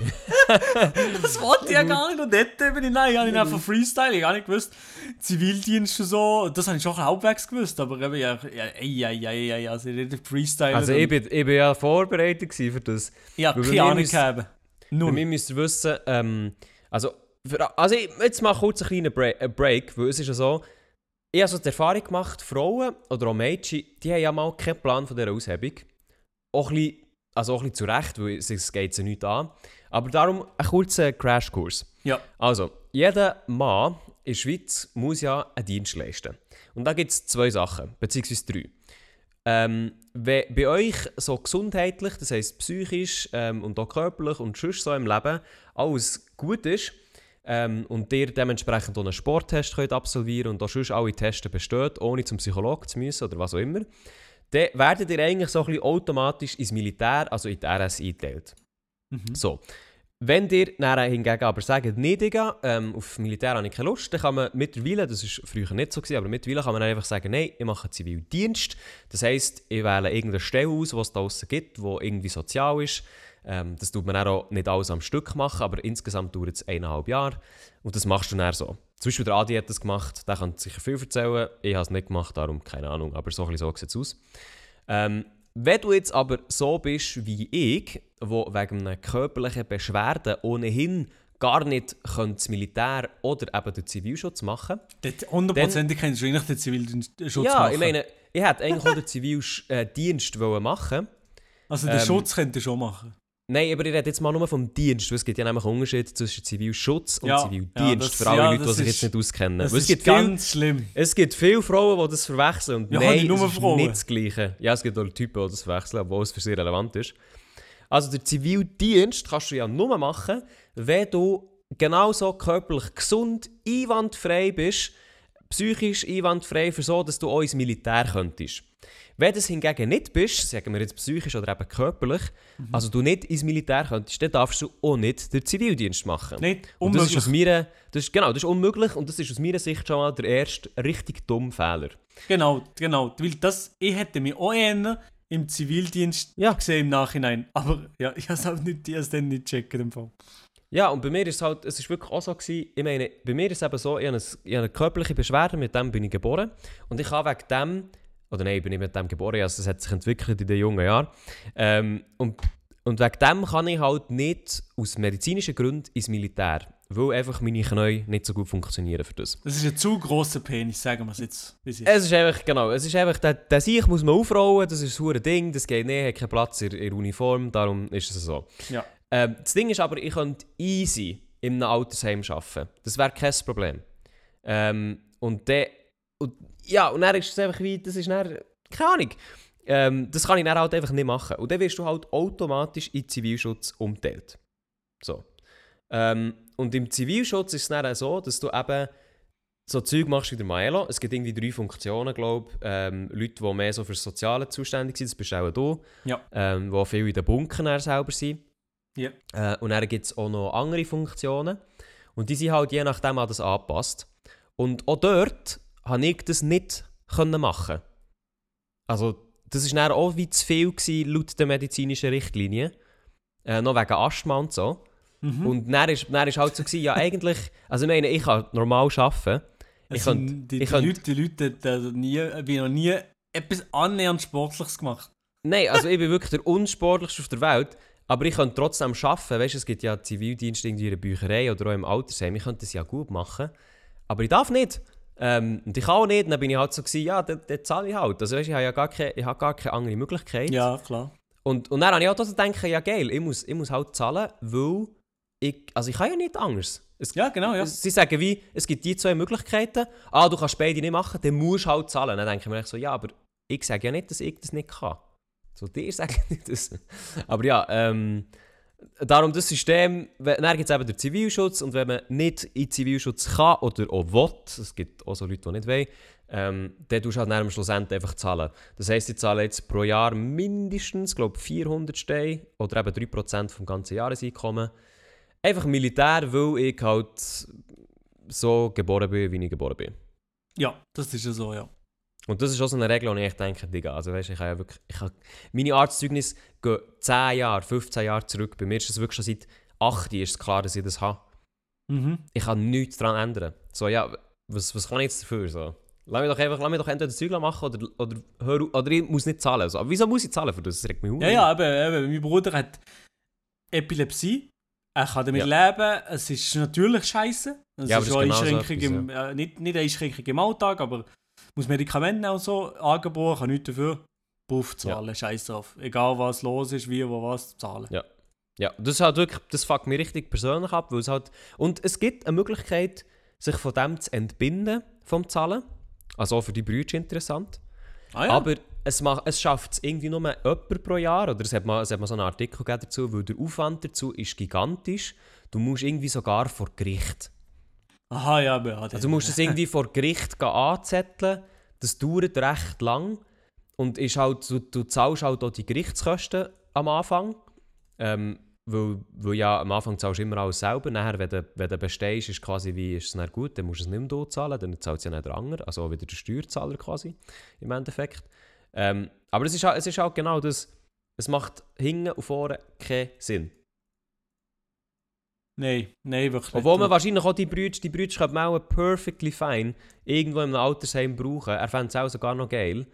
[SPEAKER 3] *laughs* das wollte ich ja gar nicht. Und dort bin ich, nein, habe ich einfach Freestyle, ich habe gar nicht gewusst, Zivildienst und so, das habe ich schon halbwegs gewusst, aber eben, ja, ja, ey, ey, ey, also nicht Freestyle.
[SPEAKER 2] Also ich bin, ich bin ja vorbereitet für das.
[SPEAKER 3] ich
[SPEAKER 2] bei
[SPEAKER 3] keine Ahnung gehabt.
[SPEAKER 2] Bei
[SPEAKER 3] Null.
[SPEAKER 2] mir müsst ihr wissen, ähm, also, für, also ich, jetzt mal kurz einen kleinen Break, Break, weil es ist ja so, ich habe so die Erfahrung gemacht, Frauen oder auch Mädchen, die haben ja mal keinen Plan von dieser Aushebung. Auch ein bisschen, also auch ein bisschen zu Recht, weil es, es geht sie nicht an. Aber darum ein kurzer Crashkurs.
[SPEAKER 3] Ja.
[SPEAKER 2] Also, jeder Mann in der Schweiz muss ja einen Dienst leisten. Und da gibt es zwei Sachen, beziehungsweise drei. Ähm, wenn bei euch so gesundheitlich, das heisst psychisch ähm, und auch körperlich und sonst so im Leben alles gut ist ähm, und ihr dementsprechend auch einen Sporttest könnt absolvieren und auch sonst alle Tests besteht, ohne zum Psychologen zu müssen oder was auch immer, dann werdet ihr eigentlich so ein bisschen automatisch ins Militär, also in die RS eingeteilt.
[SPEAKER 3] Mhm.
[SPEAKER 2] So. Wenn ihr dann hingegen aber sagt, nee, Digga, ähm, auf Militär habe ich keine Lust, dann kann man mittlerweile, das war früher nicht so, gewesen, aber mittlerweile kann man einfach sagen, nein, ich mache Zivildienst. Das heisst, ich wähle irgendeine Stelle aus, die es da draussen gibt, die irgendwie sozial ist. Ähm, das tut man auch nicht alles am Stück machen, aber insgesamt dauert es eineinhalb Jahre. Und das machst du dann so. Zum Beispiel der Adi hat das gemacht, der kann sicher viel erzählen. Ich habe es nicht gemacht, darum keine Ahnung, aber so, so sieht es aus. Ähm, wenn du jetzt aber so bist wie ich, wo wegen einer körperlichen Beschwerde ohnehin gar nicht könnte das Militär oder eben den Zivilschutz machen
[SPEAKER 3] Dort hundertprozentig kannst du eigentlich den Zivilschutz
[SPEAKER 2] Ja,
[SPEAKER 3] machen.
[SPEAKER 2] ich meine, ich hätte eigentlich auch den Zivildienst wollen machen
[SPEAKER 3] also den
[SPEAKER 2] ähm,
[SPEAKER 3] Schutz könnt ihr schon machen.
[SPEAKER 2] Nein, aber ich rede jetzt mal nur vom Dienst, weil es gibt ja nämlich einen Unterschied zwischen Zivilschutz und
[SPEAKER 3] Ja,
[SPEAKER 2] Zivildienst,
[SPEAKER 3] ja, das-
[SPEAKER 2] für alle
[SPEAKER 3] ja,
[SPEAKER 2] Leute, die sich jetzt nicht auskennen.
[SPEAKER 3] Das
[SPEAKER 2] es,
[SPEAKER 3] ist
[SPEAKER 2] gibt viel,
[SPEAKER 3] ganz schlimm.
[SPEAKER 2] es gibt viele Frauen, die das verwechseln und
[SPEAKER 3] Ja,
[SPEAKER 2] nein, es ist
[SPEAKER 3] Frauen.
[SPEAKER 2] nicht das Gleiche. Ja, es gibt auch Typen, die das verwechseln, obwohl es für sie relevant ist. Also der Zivildienst kannst du ja nur machen, wenn du genauso körperlich gesund, einwandfrei bist, psychisch einwandfrei, für so, dass du auch ins Militär könntest. Wenn du das hingegen nicht bist, sagen wir jetzt psychisch oder eben körperlich,
[SPEAKER 3] Mhm.
[SPEAKER 2] also du nicht ins Militär könntest, dann darfst du auch nicht den Zivildienst machen.
[SPEAKER 3] Nicht
[SPEAKER 2] Und das ist aus
[SPEAKER 3] unmöglich.
[SPEAKER 2] meiner, das ist, genau, das ist unmöglich und das ist aus meiner Sicht schon mal der erste richtig dumme Fehler.
[SPEAKER 3] Genau, genau. Weil das, ich hätte mich auch eher im Zivildienst
[SPEAKER 2] Ja.
[SPEAKER 3] gesehen im Nachhinein. Aber ja, ich habe es auch nicht, ich dann nicht checken im Fall.
[SPEAKER 2] Ja, und bei mir ist es halt, es ist wirklich auch so gewesen, ich meine, bei mir ist es eben so, ich habe, eine, ich habe eine körperliche Beschwerde, mit dem bin ich geboren und ich habe wegen dem, oder nein, ich bin nicht mit dem geboren, also das hat sich entwickelt in den jungen Jahren, ähm, und, und wegen dem kann ich halt nicht aus medizinischen Gründen ins Militär, weil einfach meine Knie nicht so gut funktionieren für das.
[SPEAKER 3] Das ist ein zu grosser Penis, sagen wir es jetzt. es ist.
[SPEAKER 2] Einfach, genau, es ist einfach, der, der Sieg muss man aufrollen, das ist ein Ding, das geht nicht, hat keinen Platz in, der Uniform, darum ist es so.
[SPEAKER 3] Ja.
[SPEAKER 2] Ähm, das Ding ist aber, ich könnte easy in einem Altersheim arbeiten. Das wäre kein Problem. Ähm, und dann, und, ja, und dann ist es einfach wie, das ist dann, keine Ahnung, ähm, das kann ich dann halt einfach nicht machen. Und dann wirst du halt automatisch in Zivilschutz umgeteilt. So. Ähm, und im Zivilschutz ist es dann auch so, dass du eben so Zeug machst wie der Maelo. Es gibt irgendwie drei Funktionen, glaube ich. Ähm, Leute, die mehr so für das Soziale zuständig sind, das bist auch du.
[SPEAKER 3] Ja.
[SPEAKER 2] Ähm, die viel in den Bunkern selber sind.
[SPEAKER 3] Ja.
[SPEAKER 2] Äh, und dann gibt es auch noch andere Funktionen. Und die sind halt je nachdem an das angepasst. Und auch dort konnte ich das nicht können machen. Also, das war dann auch wie zu viel gewesen, laut der medizinischen Richtlinie. Äh, noch wegen Asthma und so.
[SPEAKER 3] Mhm.
[SPEAKER 2] Und dann ist, dann ist halt so, gewesen, ja eigentlich, also ich meine, ich kann normal arbeiten. Ich
[SPEAKER 3] Es sind die,
[SPEAKER 2] ich
[SPEAKER 3] die,
[SPEAKER 2] könnte-
[SPEAKER 3] Leute, die Leute, die, die nie, ich noch nie etwas annähernd Sportliches gemacht.
[SPEAKER 2] Nein, also ich bin wirklich der unsportlichste auf der Welt, aber ich könnte trotzdem arbeiten. Weißt du, es gibt ja Zivildienst irgendwie in der Bücherei oder auch im Altersheim. Ich könnte das ja gut machen, aber ich darf nicht. Ähm, und ich auch nicht. Dann bin ich halt so, gewesen, ja, dann, dann zahle ich halt. Also weißt, ich habe ja gar keine, ich habe gar keine andere Möglichkeit.
[SPEAKER 3] Ja, klar.
[SPEAKER 2] Und, und dann habe ich auch gedacht, ja geil, ich muss, ich muss halt zahlen, weil ich, also ich kann ja nicht anders. Es,
[SPEAKER 3] Ja, genau, ja.
[SPEAKER 2] Sie sagen wie, es gibt die zwei Möglichkeiten. Ah, du kannst beide nicht machen, dann musst du halt zahlen. Dann denke ich mir echt so, ja, aber ich sage ja nicht, dass ich das nicht kann. So, dir *laughs* sagen nicht das. Aber ja, ähm, darum das System, dann gibt es eben den Zivilschutz und wenn man nicht in den Zivilschutz kann oder auch will, es gibt auch so Leute, die nicht wollen, ähm, dann tust du halt am Schlussendlich einfach zahlen. Das heisst, ich zahle jetzt pro Jahr mindestens, glaube 400 Steine oder eben 3% vom ganzen Jahreseinkommen. Einfach Militär, weil ich halt so geboren bin, wie ich geboren bin.
[SPEAKER 3] Ja, das ist ja so, ja.
[SPEAKER 2] Und das ist auch so eine Regel, wo ich echt denke, Digga, also weißt, ich habe ja wirklich, ich habe, meine Arztzeugnis gehen 10 Jahre, 15 Jahre zurück. Bei mir ist es wirklich schon seit 8 Jahren klar, dass ich das habe.
[SPEAKER 3] Mhm.
[SPEAKER 2] Ich kann nichts daran ändern. So, ja, was, was kann ich jetzt dafür? So? Lass mich doch einfach, lass mich doch entweder Zeug machen oder, oder, hör, oder ich muss nicht zahlen. So. Aber wieso muss ich zahlen für das? Das regt mich auf.
[SPEAKER 3] Ja, ja, eben, eben. Mein Bruder hat Epilepsie. Er kann damit leben. Es ist natürlich scheiße. Es
[SPEAKER 2] Ja,
[SPEAKER 3] ist auch
[SPEAKER 2] genau so
[SPEAKER 3] Einschränkung im, äh, nicht, nicht eine Einschränkung im Alltag, aber muss Medikamente und so angeboten, kann nichts dafür. Puff zahlen, scheiß drauf. Egal was los ist, wie, wo was, zahlen.
[SPEAKER 2] Ja. Ja, das, halt wirklich, das fuckt mich richtig persönlich ab, weil es halt... Und es gibt eine Möglichkeit, sich von dem zu entbinden, vom Zahlen. Also auch für die Brüder interessant.
[SPEAKER 3] Ah,
[SPEAKER 2] Aber es, macht, es schafft es irgendwie nur jemand pro Jahr, oder es hat mal, es hat mal so einen Artikel dazu, weil der Aufwand dazu ist gigantisch. Du musst irgendwie sogar vor Gericht.
[SPEAKER 3] Aha, ja, aber
[SPEAKER 2] Also du musst es irgendwie vor Gericht anzetteln. Das dauert recht lang. Und ist halt, du, du zahlst halt auch die Gerichtskosten am Anfang. Ähm, weil, weil ja, am Anfang zahlst du immer alles selber. Nachher, wenn du, wenn du bestehst, ist quasi wie, ist es dann gut, dann musst du es nicht mehr zahlen, dann zahlt es ja nicht der andere. Also auch wieder der Steuerzahler quasi, im Endeffekt. Ähm, aber es ist, halt, es ist halt genau das, es macht hinten und vorne keinen Sinn.
[SPEAKER 3] Nein, nein, wirklich
[SPEAKER 2] Obwohl man
[SPEAKER 3] nicht.
[SPEAKER 2] wahrscheinlich auch die Brüder, die Brüder könnte man auch perfectly fine irgendwo im Altersheim brauchen. Er fände es auch sogar noch geil.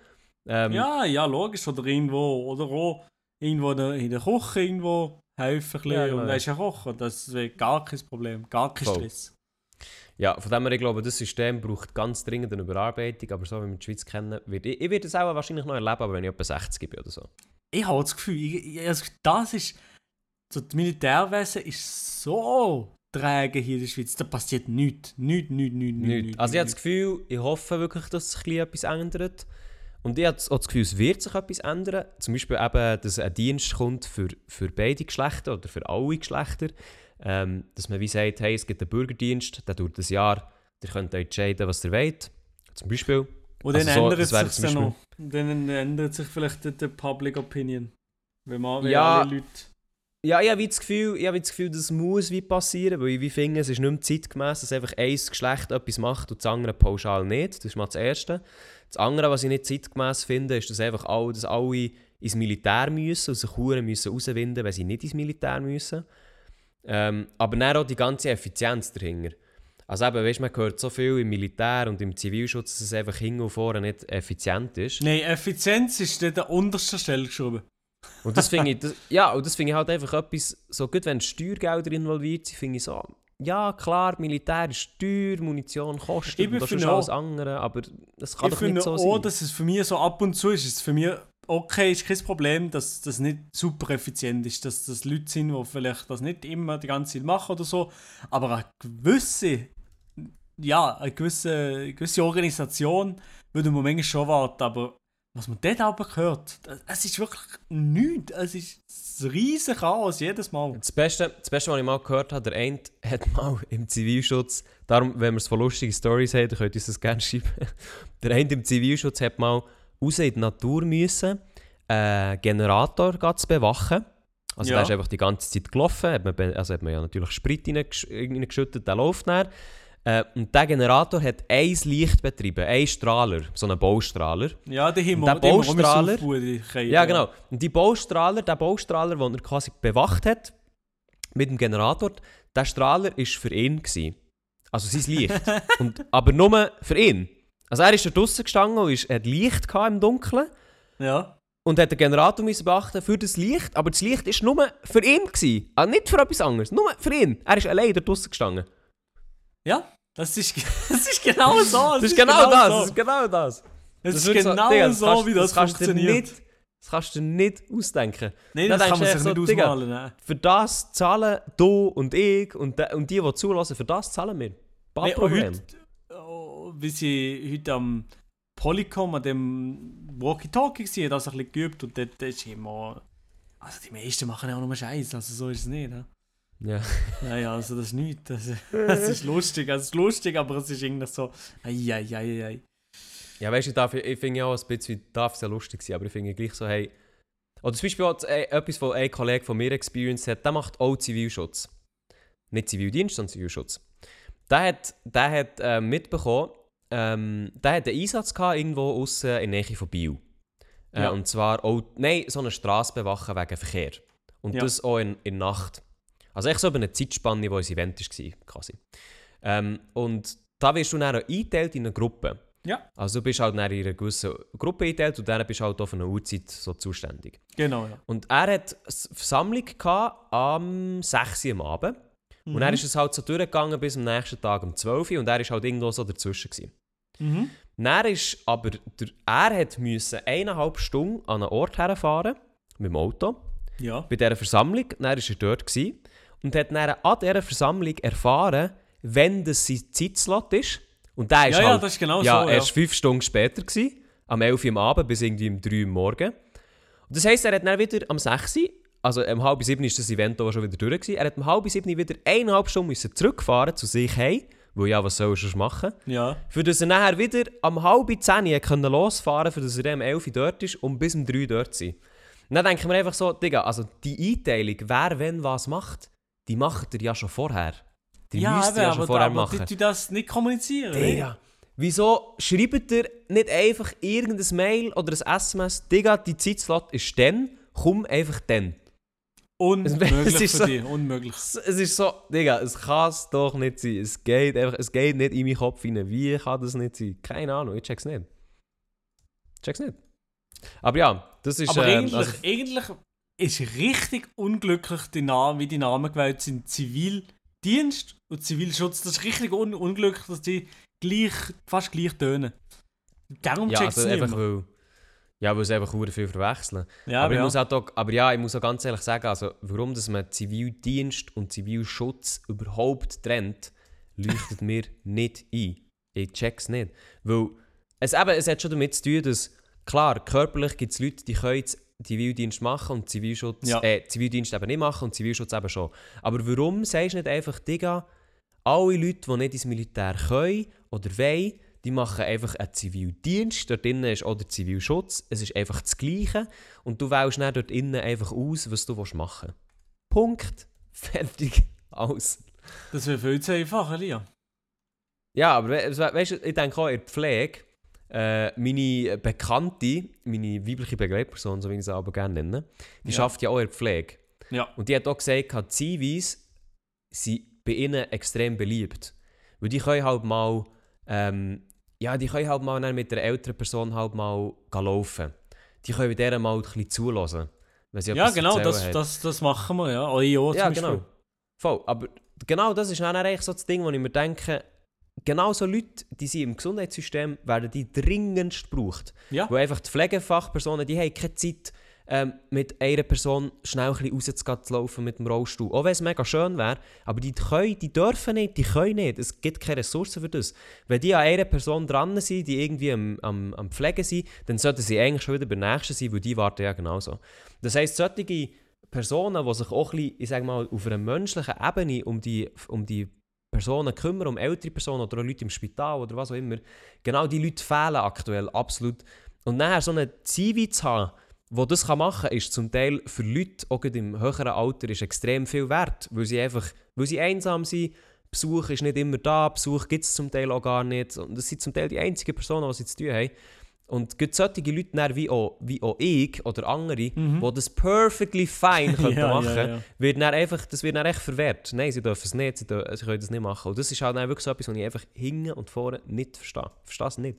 [SPEAKER 2] Ähm,
[SPEAKER 3] Ja, ja, logisch. Oder irgendwo, oder auch irgendwo in der- in der Küche irgendwo helfen
[SPEAKER 2] Ja, genau.
[SPEAKER 3] und weisst ja kochen. Das wäre gar kein Problem, gar kein
[SPEAKER 2] Voll.
[SPEAKER 3] Stress.
[SPEAKER 2] Ja, von dem her, ich glaube, das System braucht ganz dringend eine Überarbeitung, aber so wie wir die Schweiz kennen, wird, ich, ich werde es auch wahrscheinlich noch erleben, aber wenn ich etwa 60 bin oder so.
[SPEAKER 3] Ich habe das Gefühl, ich, ich, also das ist, so das Militärwesen ist so träge hier in der Schweiz. Da passiert nichts. Nichts, nichts, nichts,
[SPEAKER 2] Nicht.
[SPEAKER 3] nichts.
[SPEAKER 2] Also ich habe das Gefühl, ich hoffe wirklich, dass sich etwas ändert. Und ich habe auch das Gefühl, es wird sich etwas ändern. Zum Beispiel eben, dass ein Dienst kommt für, für beide Geschlechter oder für alle Geschlechter. Ähm, dass man wie sagt, hey, es gibt einen Bürgerdienst, der dauert ein Jahr, ihr könnt entscheiden, was ihr wollt. Zum Beispiel.
[SPEAKER 3] Und dann
[SPEAKER 2] also so-
[SPEAKER 3] ändert sich
[SPEAKER 2] zum Beispiel-
[SPEAKER 3] noch. Und Dann ändert sich vielleicht die, die Public Opinion. Wenn man wenn
[SPEAKER 2] Ja.
[SPEAKER 3] alle Leute...
[SPEAKER 2] Ja, ich habe wie das Gefühl, ich habe das Gefühl, das muss wie passieren, weil ich wie finde, es ist nicht mehr zeitgemäß, dass einfach ein Geschlecht etwas macht und das andere pauschal nicht. Das ist mal das Erste. Das andere, was ich nicht zeitgemäß finde, ist, dass einfach alle, dass alle ins Militär müssen und sich Huren müssen rauswinden, wenn sie nicht ins Militär müssen. Ähm, aber dann auch die ganze Effizienz dahinter. Also eben, weißt, man hört so viel im Militär und im Zivilschutz, dass es einfach hinten und vorne nicht effizient ist.
[SPEAKER 3] Nein, Effizienz ist an der untersten Stelle geschoben.
[SPEAKER 2] Und das finde ich, *laughs* das, ja, und das finde ich halt einfach etwas, so gut, wenn Steuergelder involviert sind, finde ich so, ja klar, Militär ist teuer, Munition kostet
[SPEAKER 3] Ich
[SPEAKER 2] und das ist
[SPEAKER 3] finde
[SPEAKER 2] alles
[SPEAKER 3] auch-
[SPEAKER 2] andere, aber das kann
[SPEAKER 3] ich
[SPEAKER 2] doch nicht
[SPEAKER 3] finde
[SPEAKER 2] so
[SPEAKER 3] auch,
[SPEAKER 2] sein.
[SPEAKER 3] dass es für mich so ab und zu ist, ist es für mich okay, ist kein Problem, dass das nicht super effizient ist, dass das Leute sind, die vielleicht das nicht immer die ganze Zeit machen oder so, aber eine gewisse, ja, eine gewisse, eine gewisse Organisation würde man manchmal schon warten, aber was man dort aber hört, es ist wirklich nichts, es ist ein riesen Chaos jedes Mal.
[SPEAKER 2] Das Beste, das Beste, was ich mal gehört habe, der eine hat mal im Zivilschutz, darum, wenn wir es von lustigen Stories haben, könnt ihr uns das gerne schreiben. Der eine im Zivilschutz hat mal raus in die Natur müssen, einen Generator zu bewachen. Also
[SPEAKER 3] Ja.
[SPEAKER 2] der ist einfach die ganze Zeit gelaufen, hat man, also hat man ja natürlich Sprit reingesch- reingeschüttet, der läuft dann. Äh, und der Generator hat ein Licht betrieben, einen Strahler, so einen Baustrahler.
[SPEAKER 3] Ja,
[SPEAKER 2] der
[SPEAKER 3] auch müssen
[SPEAKER 2] Baustrahler-. Ja, genau. Und die Baustrahler, der Baustrahler, den er quasi bewacht hat, mit dem Generator, der Strahler war für ihn. Gewesen. Also sein Licht. *laughs* und, aber nur für ihn. Also er ist da draussen gestanden und ist, hat Licht gehabt im Dunkeln
[SPEAKER 3] Ja.
[SPEAKER 2] und hat den Generator müssen beachten für das Licht, aber das Licht war nur für ihn. Gewesen. Also nicht für etwas anderes, nur für ihn. Er ist allein da draussen gestanden.
[SPEAKER 3] Ja, das ist, *laughs* das ist genau so.
[SPEAKER 2] Das ist genau, das, das
[SPEAKER 3] So.
[SPEAKER 2] ist genau das.
[SPEAKER 3] Das ist
[SPEAKER 2] wirklich
[SPEAKER 3] genau
[SPEAKER 2] Digga,
[SPEAKER 3] so,
[SPEAKER 2] kannst-
[SPEAKER 3] wie das, funktioniert.
[SPEAKER 2] Nicht, das kannst du nicht ausdenken.
[SPEAKER 3] Nein, das kann man sich
[SPEAKER 2] du
[SPEAKER 3] nicht
[SPEAKER 2] so,
[SPEAKER 3] ausmalen. ne?
[SPEAKER 2] Für das zahlen du und ich und, de, und die, die zulassen, für das zahlen wir. Kein
[SPEAKER 3] Nee,
[SPEAKER 2] Problem.
[SPEAKER 3] heute, wie sie heute am Polycom, an dem Walkie-Talkie gesehen, das ein bisschen geübt und dort ist immer Also die meisten machen ja auch nur Scheiß, also so ist es nicht. Ne?
[SPEAKER 2] Ja. *laughs*
[SPEAKER 3] Naja, also das ist nichts. Das, *laughs* das ist lustig, also es ist lustig, aber es ist irgendwie so. Eieieiei.
[SPEAKER 2] Ja, weißt du, ich, darf- ich finde ja auch ein bisschen, darf es ja lustig sein, aber ich finde gleich so, hey. Oder zum Beispiel auch, äh, etwas, was ein Kollege von mir experienced hat, der macht auch Zivilschutz. Nicht Zivildienst, sondern Zivilschutz. Der hat, der hat äh, mitbekommen, ähm, der hat einen Einsatz gehabt, irgendwo aussen in der Nähe von Biel. Äh,
[SPEAKER 3] Ja.
[SPEAKER 2] Und zwar auch, nein, so eine Straße bewachen wegen Verkehr. Und
[SPEAKER 3] Ja.
[SPEAKER 2] das auch in, in der Nacht. Also echt so über eine Zeitspanne, wo ein Event war, quasi. Ähm, und da wirst du dann auch eingeteilt in eine Gruppe.
[SPEAKER 3] Ja.
[SPEAKER 2] Also du bist halt in einer gewissen Gruppe eingeteilt und dann bist du halt auf eine Uhrzeit so zuständig.
[SPEAKER 3] Genau, ja.
[SPEAKER 2] Und er hat eine Versammlung gehabt am 6 Uhr am Abend. Und
[SPEAKER 3] Mhm.
[SPEAKER 2] dann ist es halt so durchgegangen bis am nächsten Tag um 12 Uhr und er ist halt irgendwo so dazwischen. Gewesen.
[SPEAKER 3] Mhm.
[SPEAKER 2] Dann ist aber, der, er hat müssen eineinhalb Stunden an einen Ort herfahren mit dem Auto
[SPEAKER 3] Ja.
[SPEAKER 2] bei dieser Versammlung. Dann war er dort gewesen, und hat dann an dieser Versammlung erfahren, wenn das sein Zeitslot ist. Und der ist
[SPEAKER 3] Ja, ja,
[SPEAKER 2] halt,
[SPEAKER 3] das ist genau
[SPEAKER 2] ja,
[SPEAKER 3] so.
[SPEAKER 2] er
[SPEAKER 3] Ja.
[SPEAKER 2] war fünf Stunden später, gewesen, am 11 Uhr am Abend bis irgendwie um 3 Uhr am Morgen. Und das heisst, er hat dann wieder am 6 Uhr, also um halb sieben ist das Event auch schon wieder durch, gewesen, er hat um halb sieben wieder eineinhalb Stunden müssen zurückfahren zu sich heim, weil ja, was soll er sonst machen?
[SPEAKER 3] ja.
[SPEAKER 2] Für dass er nachher wieder am halb zehn Uhr können losfahren für dass er um 11 Uhr dort ist und bis um 3 Uhr dort sein. Und dann denke ich mir einfach so, Digga, also die Einteilung, wer wenn was macht, die macht ihr ja schon vorher. Die
[SPEAKER 3] ja,
[SPEAKER 2] müsst ihr ja schon vorher
[SPEAKER 3] aber
[SPEAKER 2] machen.
[SPEAKER 3] die das nicht kommunizieren.
[SPEAKER 2] Digga, wieso schreibt ihr nicht einfach irgendein Mail oder ein SMS, Digga, die Zeitslot ist dann, komm einfach dann.
[SPEAKER 3] Unmöglich
[SPEAKER 2] Es ist
[SPEAKER 3] für
[SPEAKER 2] so-
[SPEAKER 3] dich, unmöglich.
[SPEAKER 2] Es ist so, Digga, es kann es doch nicht sein. Es geht einfach, es geht nicht in meinen Kopf rein. Wie kann das nicht sein? Keine Ahnung, ich check's nicht. Check's nicht. Aber ja, das ist...
[SPEAKER 3] Aber
[SPEAKER 2] ähm,
[SPEAKER 3] eigentlich,
[SPEAKER 2] also-
[SPEAKER 3] eigentlich ist richtig unglücklich, die Namen, wie die Namen gewählt sind. Zivildienst und Zivilschutz. Das ist richtig un unglücklich, dass die gleich, fast gleich tönen. Darum
[SPEAKER 2] ja,
[SPEAKER 3] checkst
[SPEAKER 2] also einfach,
[SPEAKER 3] nicht.
[SPEAKER 2] weil... Ja, weil es einfach viel verwechseln.
[SPEAKER 3] Ja,
[SPEAKER 2] aber, ich
[SPEAKER 3] ja.
[SPEAKER 2] muss auch, aber ja, ich muss auch ganz ehrlich sagen, also, warum dass man Zivildienst und Zivilschutz überhaupt trennt, leuchtet *laughs* mir nicht ein. Ich check's nicht. Weil es, eben, es hat schon damit zu tun, dass, klar, körperlich gibt es Leute, die können Zivildienst machen und Zivilschutz,
[SPEAKER 3] Ja.
[SPEAKER 2] äh, Zivildienst eben nicht machen und Zivilschutz eben schon. Aber warum sagst du nicht einfach, Digga, alle Leute, die nicht ins Militär können oder wollen, die machen einfach einen Zivildienst. Dort innen ist auch der Zivilschutz. Es ist einfach das Gleiche. Und du wählst dann dort innen einfach aus, was du machen willst. Punkt. *laughs* Fertig. Aus.
[SPEAKER 3] Das wäre viel zu einfach, Elia.
[SPEAKER 2] Ja, aber we we weißt du, ich denke auch in der Pflege, äh, meine Bekannte, meine weibliche Begleitperson, so wie ich sie aber gerne nenne, die
[SPEAKER 3] Ja.
[SPEAKER 2] schafft ja auch in der Pflege.
[SPEAKER 3] Ja.
[SPEAKER 2] Und die hat auch gesagt, Zivis sind bei ihnen extrem beliebt. Weil die können halt mal, ähm, ja, die können halt mal mit der älteren Person halt mal laufen. Die können bei der mal ein bisschen zulassen. Wenn sie
[SPEAKER 3] Ja, genau, das,
[SPEAKER 2] hat.
[SPEAKER 3] das, das machen wir, ja. Auch
[SPEAKER 2] Ja,
[SPEAKER 3] Beispiel.
[SPEAKER 2] genau. Voll. Aber genau das ist dann eigentlich so das Ding, wo ich mir denke, genau so Leute, die sind im Gesundheitssystem, werden die dringendst gebraucht.
[SPEAKER 3] Ja.
[SPEAKER 2] Weil einfach die Pflegefachpersonen, die haben keine Zeit, ähm, mit einer Person schnell ein rauszugehen, zu laufen mit dem Rollstuhl. Auch wenn es mega schön wäre, aber die können, die dürfen nicht, die können nicht. Es gibt keine Ressourcen für das. Wenn die an einer Person dran sind, die irgendwie am, am, am Pflegen sind, dann sollten sie eigentlich schon wieder bei der nächsten sein, weil die warten ja genauso. Das heisst, solche Personen, die sich auch ein bisschen, ich sag mal, auf einer menschlichen Ebene um die, um die Personen kümmern, um ältere Personen oder auch Leute im Spital oder was auch immer, genau die Leute fehlen aktuell absolut. Und nachher so eine Zivi zu haben, wo das kann machen kann, ist zum Teil für Leute, auch im höheren Alter, ist extrem viel wert, weil sie einfach, weil sie einsam sind, Besuch ist nicht immer da, Besuch gibt es zum Teil auch gar nicht und das sind zum Teil die einzigen Personen, die sie zu tun haben. Und gibt solche Leute dann wie auch, wie auch ich oder andere, die das perfectly fine *laughs*
[SPEAKER 3] Mhm. Ja,
[SPEAKER 2] machen
[SPEAKER 3] ja, ja.
[SPEAKER 2] wird dann einfach, das wird dann echt verwehrt. Nein, sie dürfen es nicht, sie, dür sie können das nicht machen. Und das ist halt dann wirklich so etwas, was ich einfach hinten und vorne nicht verstehe. Ich verstehe es nicht.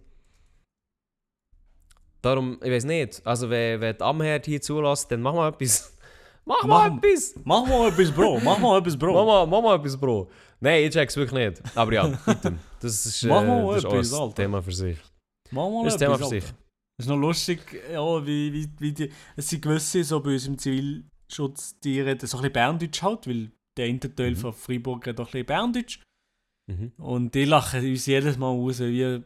[SPEAKER 2] Darum, ich weiß nicht, also wenn, wenn die Amherd hier zulässt, dann mach mal etwas. *laughs* Mach mal
[SPEAKER 3] Mach-
[SPEAKER 2] etwas!
[SPEAKER 3] Mach mal etwas, Bro. Mach mal etwas, Bro.
[SPEAKER 2] Mach mal, mach mal etwas, Bro. Nein, ich check's wirklich nicht. Aber ja, *laughs* bitte. Das ist, äh,
[SPEAKER 3] Mach mal
[SPEAKER 2] das ist auch
[SPEAKER 3] etwas,
[SPEAKER 2] ein
[SPEAKER 3] Alter.
[SPEAKER 2] Thema für sich.
[SPEAKER 3] Mach mal
[SPEAKER 2] Das ist ein Thema
[SPEAKER 3] etwas,
[SPEAKER 2] für
[SPEAKER 3] Alter.
[SPEAKER 2] sich.
[SPEAKER 3] Es ist noch lustig, ja, wie, wie, wie die, es sind gewisse, so bei uns im Zivilschutz, die reden so ein bisschen Berndeutsch halt, weil der Interteil
[SPEAKER 2] Mhm.
[SPEAKER 3] von Freiburg redet auch ein bisschen Berndeutsch.
[SPEAKER 2] Mhm.
[SPEAKER 3] Und die lachen uns jedes Mal raus, wie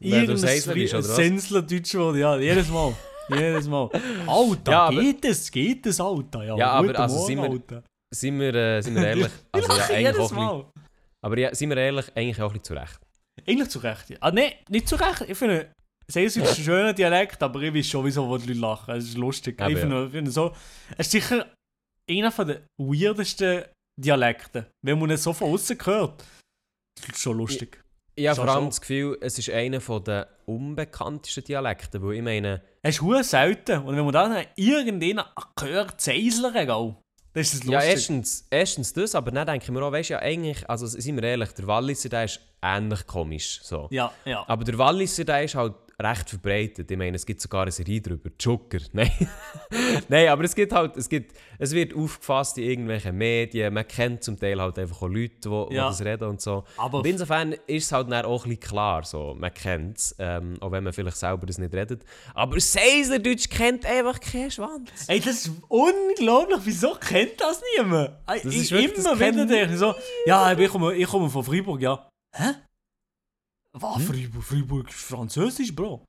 [SPEAKER 2] Wer du Seisler bist, oder was?
[SPEAKER 3] Sensler Deutsch wurde, ja, jedes Mal. Jedes Mal. Alter, *laughs*
[SPEAKER 2] Ja, aber-
[SPEAKER 3] geht es? Geht es, Alter? Ja,
[SPEAKER 2] Ja, aber also
[SPEAKER 3] Morgen,
[SPEAKER 2] sind wir-
[SPEAKER 3] Alter.
[SPEAKER 2] Sind wir, äh, sind wir *laughs* ehrlich? Also, ja, eigentlich auch bisschen, aber ja, sind wir ehrlich, eigentlich auch ein bisschen zu Recht.
[SPEAKER 3] Eigentlich zu Recht. ja. Ah, nein, nicht zu Recht. Ich finde, Sächsisch ist ein schöner Dialekt, aber ich weiß schon, wieso die Leute lachen. Es ist lustig.
[SPEAKER 2] Eben,
[SPEAKER 3] ich finde, ich finde so, es ist sicher einer der weirdesten Dialekte. Wenn man ihn so von außen hört. Das ist schon lustig.
[SPEAKER 2] Ich habe vor allem das Gefühl, es ist einer der unbekanntesten Dialekte, weil ich meine,
[SPEAKER 3] Es ist hure selten. Und wenn man dann irgendeinen hört, Zeislern, gell, dann ist lustig.
[SPEAKER 2] ja, erstens, erstens das, aber dann denke ich mir auch, weißt du, ja, eigentlich, also sind wir ehrlich, der Walliser, der ist ähnlich komisch, so.
[SPEAKER 3] ja, ja.
[SPEAKER 2] Aber der Walliser, der ist halt recht verbreitet. Ich meine, es gibt sogar eine Serie darüber, Joker. *laughs* Nein. Nein, aber es gibt halt, es gibt, es wird aufgefasst in irgendwelchen Medien, man kennt zum Teil halt einfach auch Leute, die
[SPEAKER 3] Ja.
[SPEAKER 2] das reden und so.
[SPEAKER 3] Aber
[SPEAKER 2] Und insofern ist es halt dann auch ein bisschen klar, so, man kennt es, ähm, auch wenn man vielleicht selber das nicht redet. Aber Seislerdeutsch kennt einfach keinen Schwanz.
[SPEAKER 3] Ey, das ist unglaublich. Wieso kennt das niemand?
[SPEAKER 2] Das
[SPEAKER 3] ich,
[SPEAKER 2] ist wirklich- das
[SPEAKER 3] immer
[SPEAKER 2] kennt
[SPEAKER 3] wieder denke ich so, ja, ich komme, ich komme von Freiburg, ja. Hä? Was? Freiburg? Freiburg ist Französisch, Bro.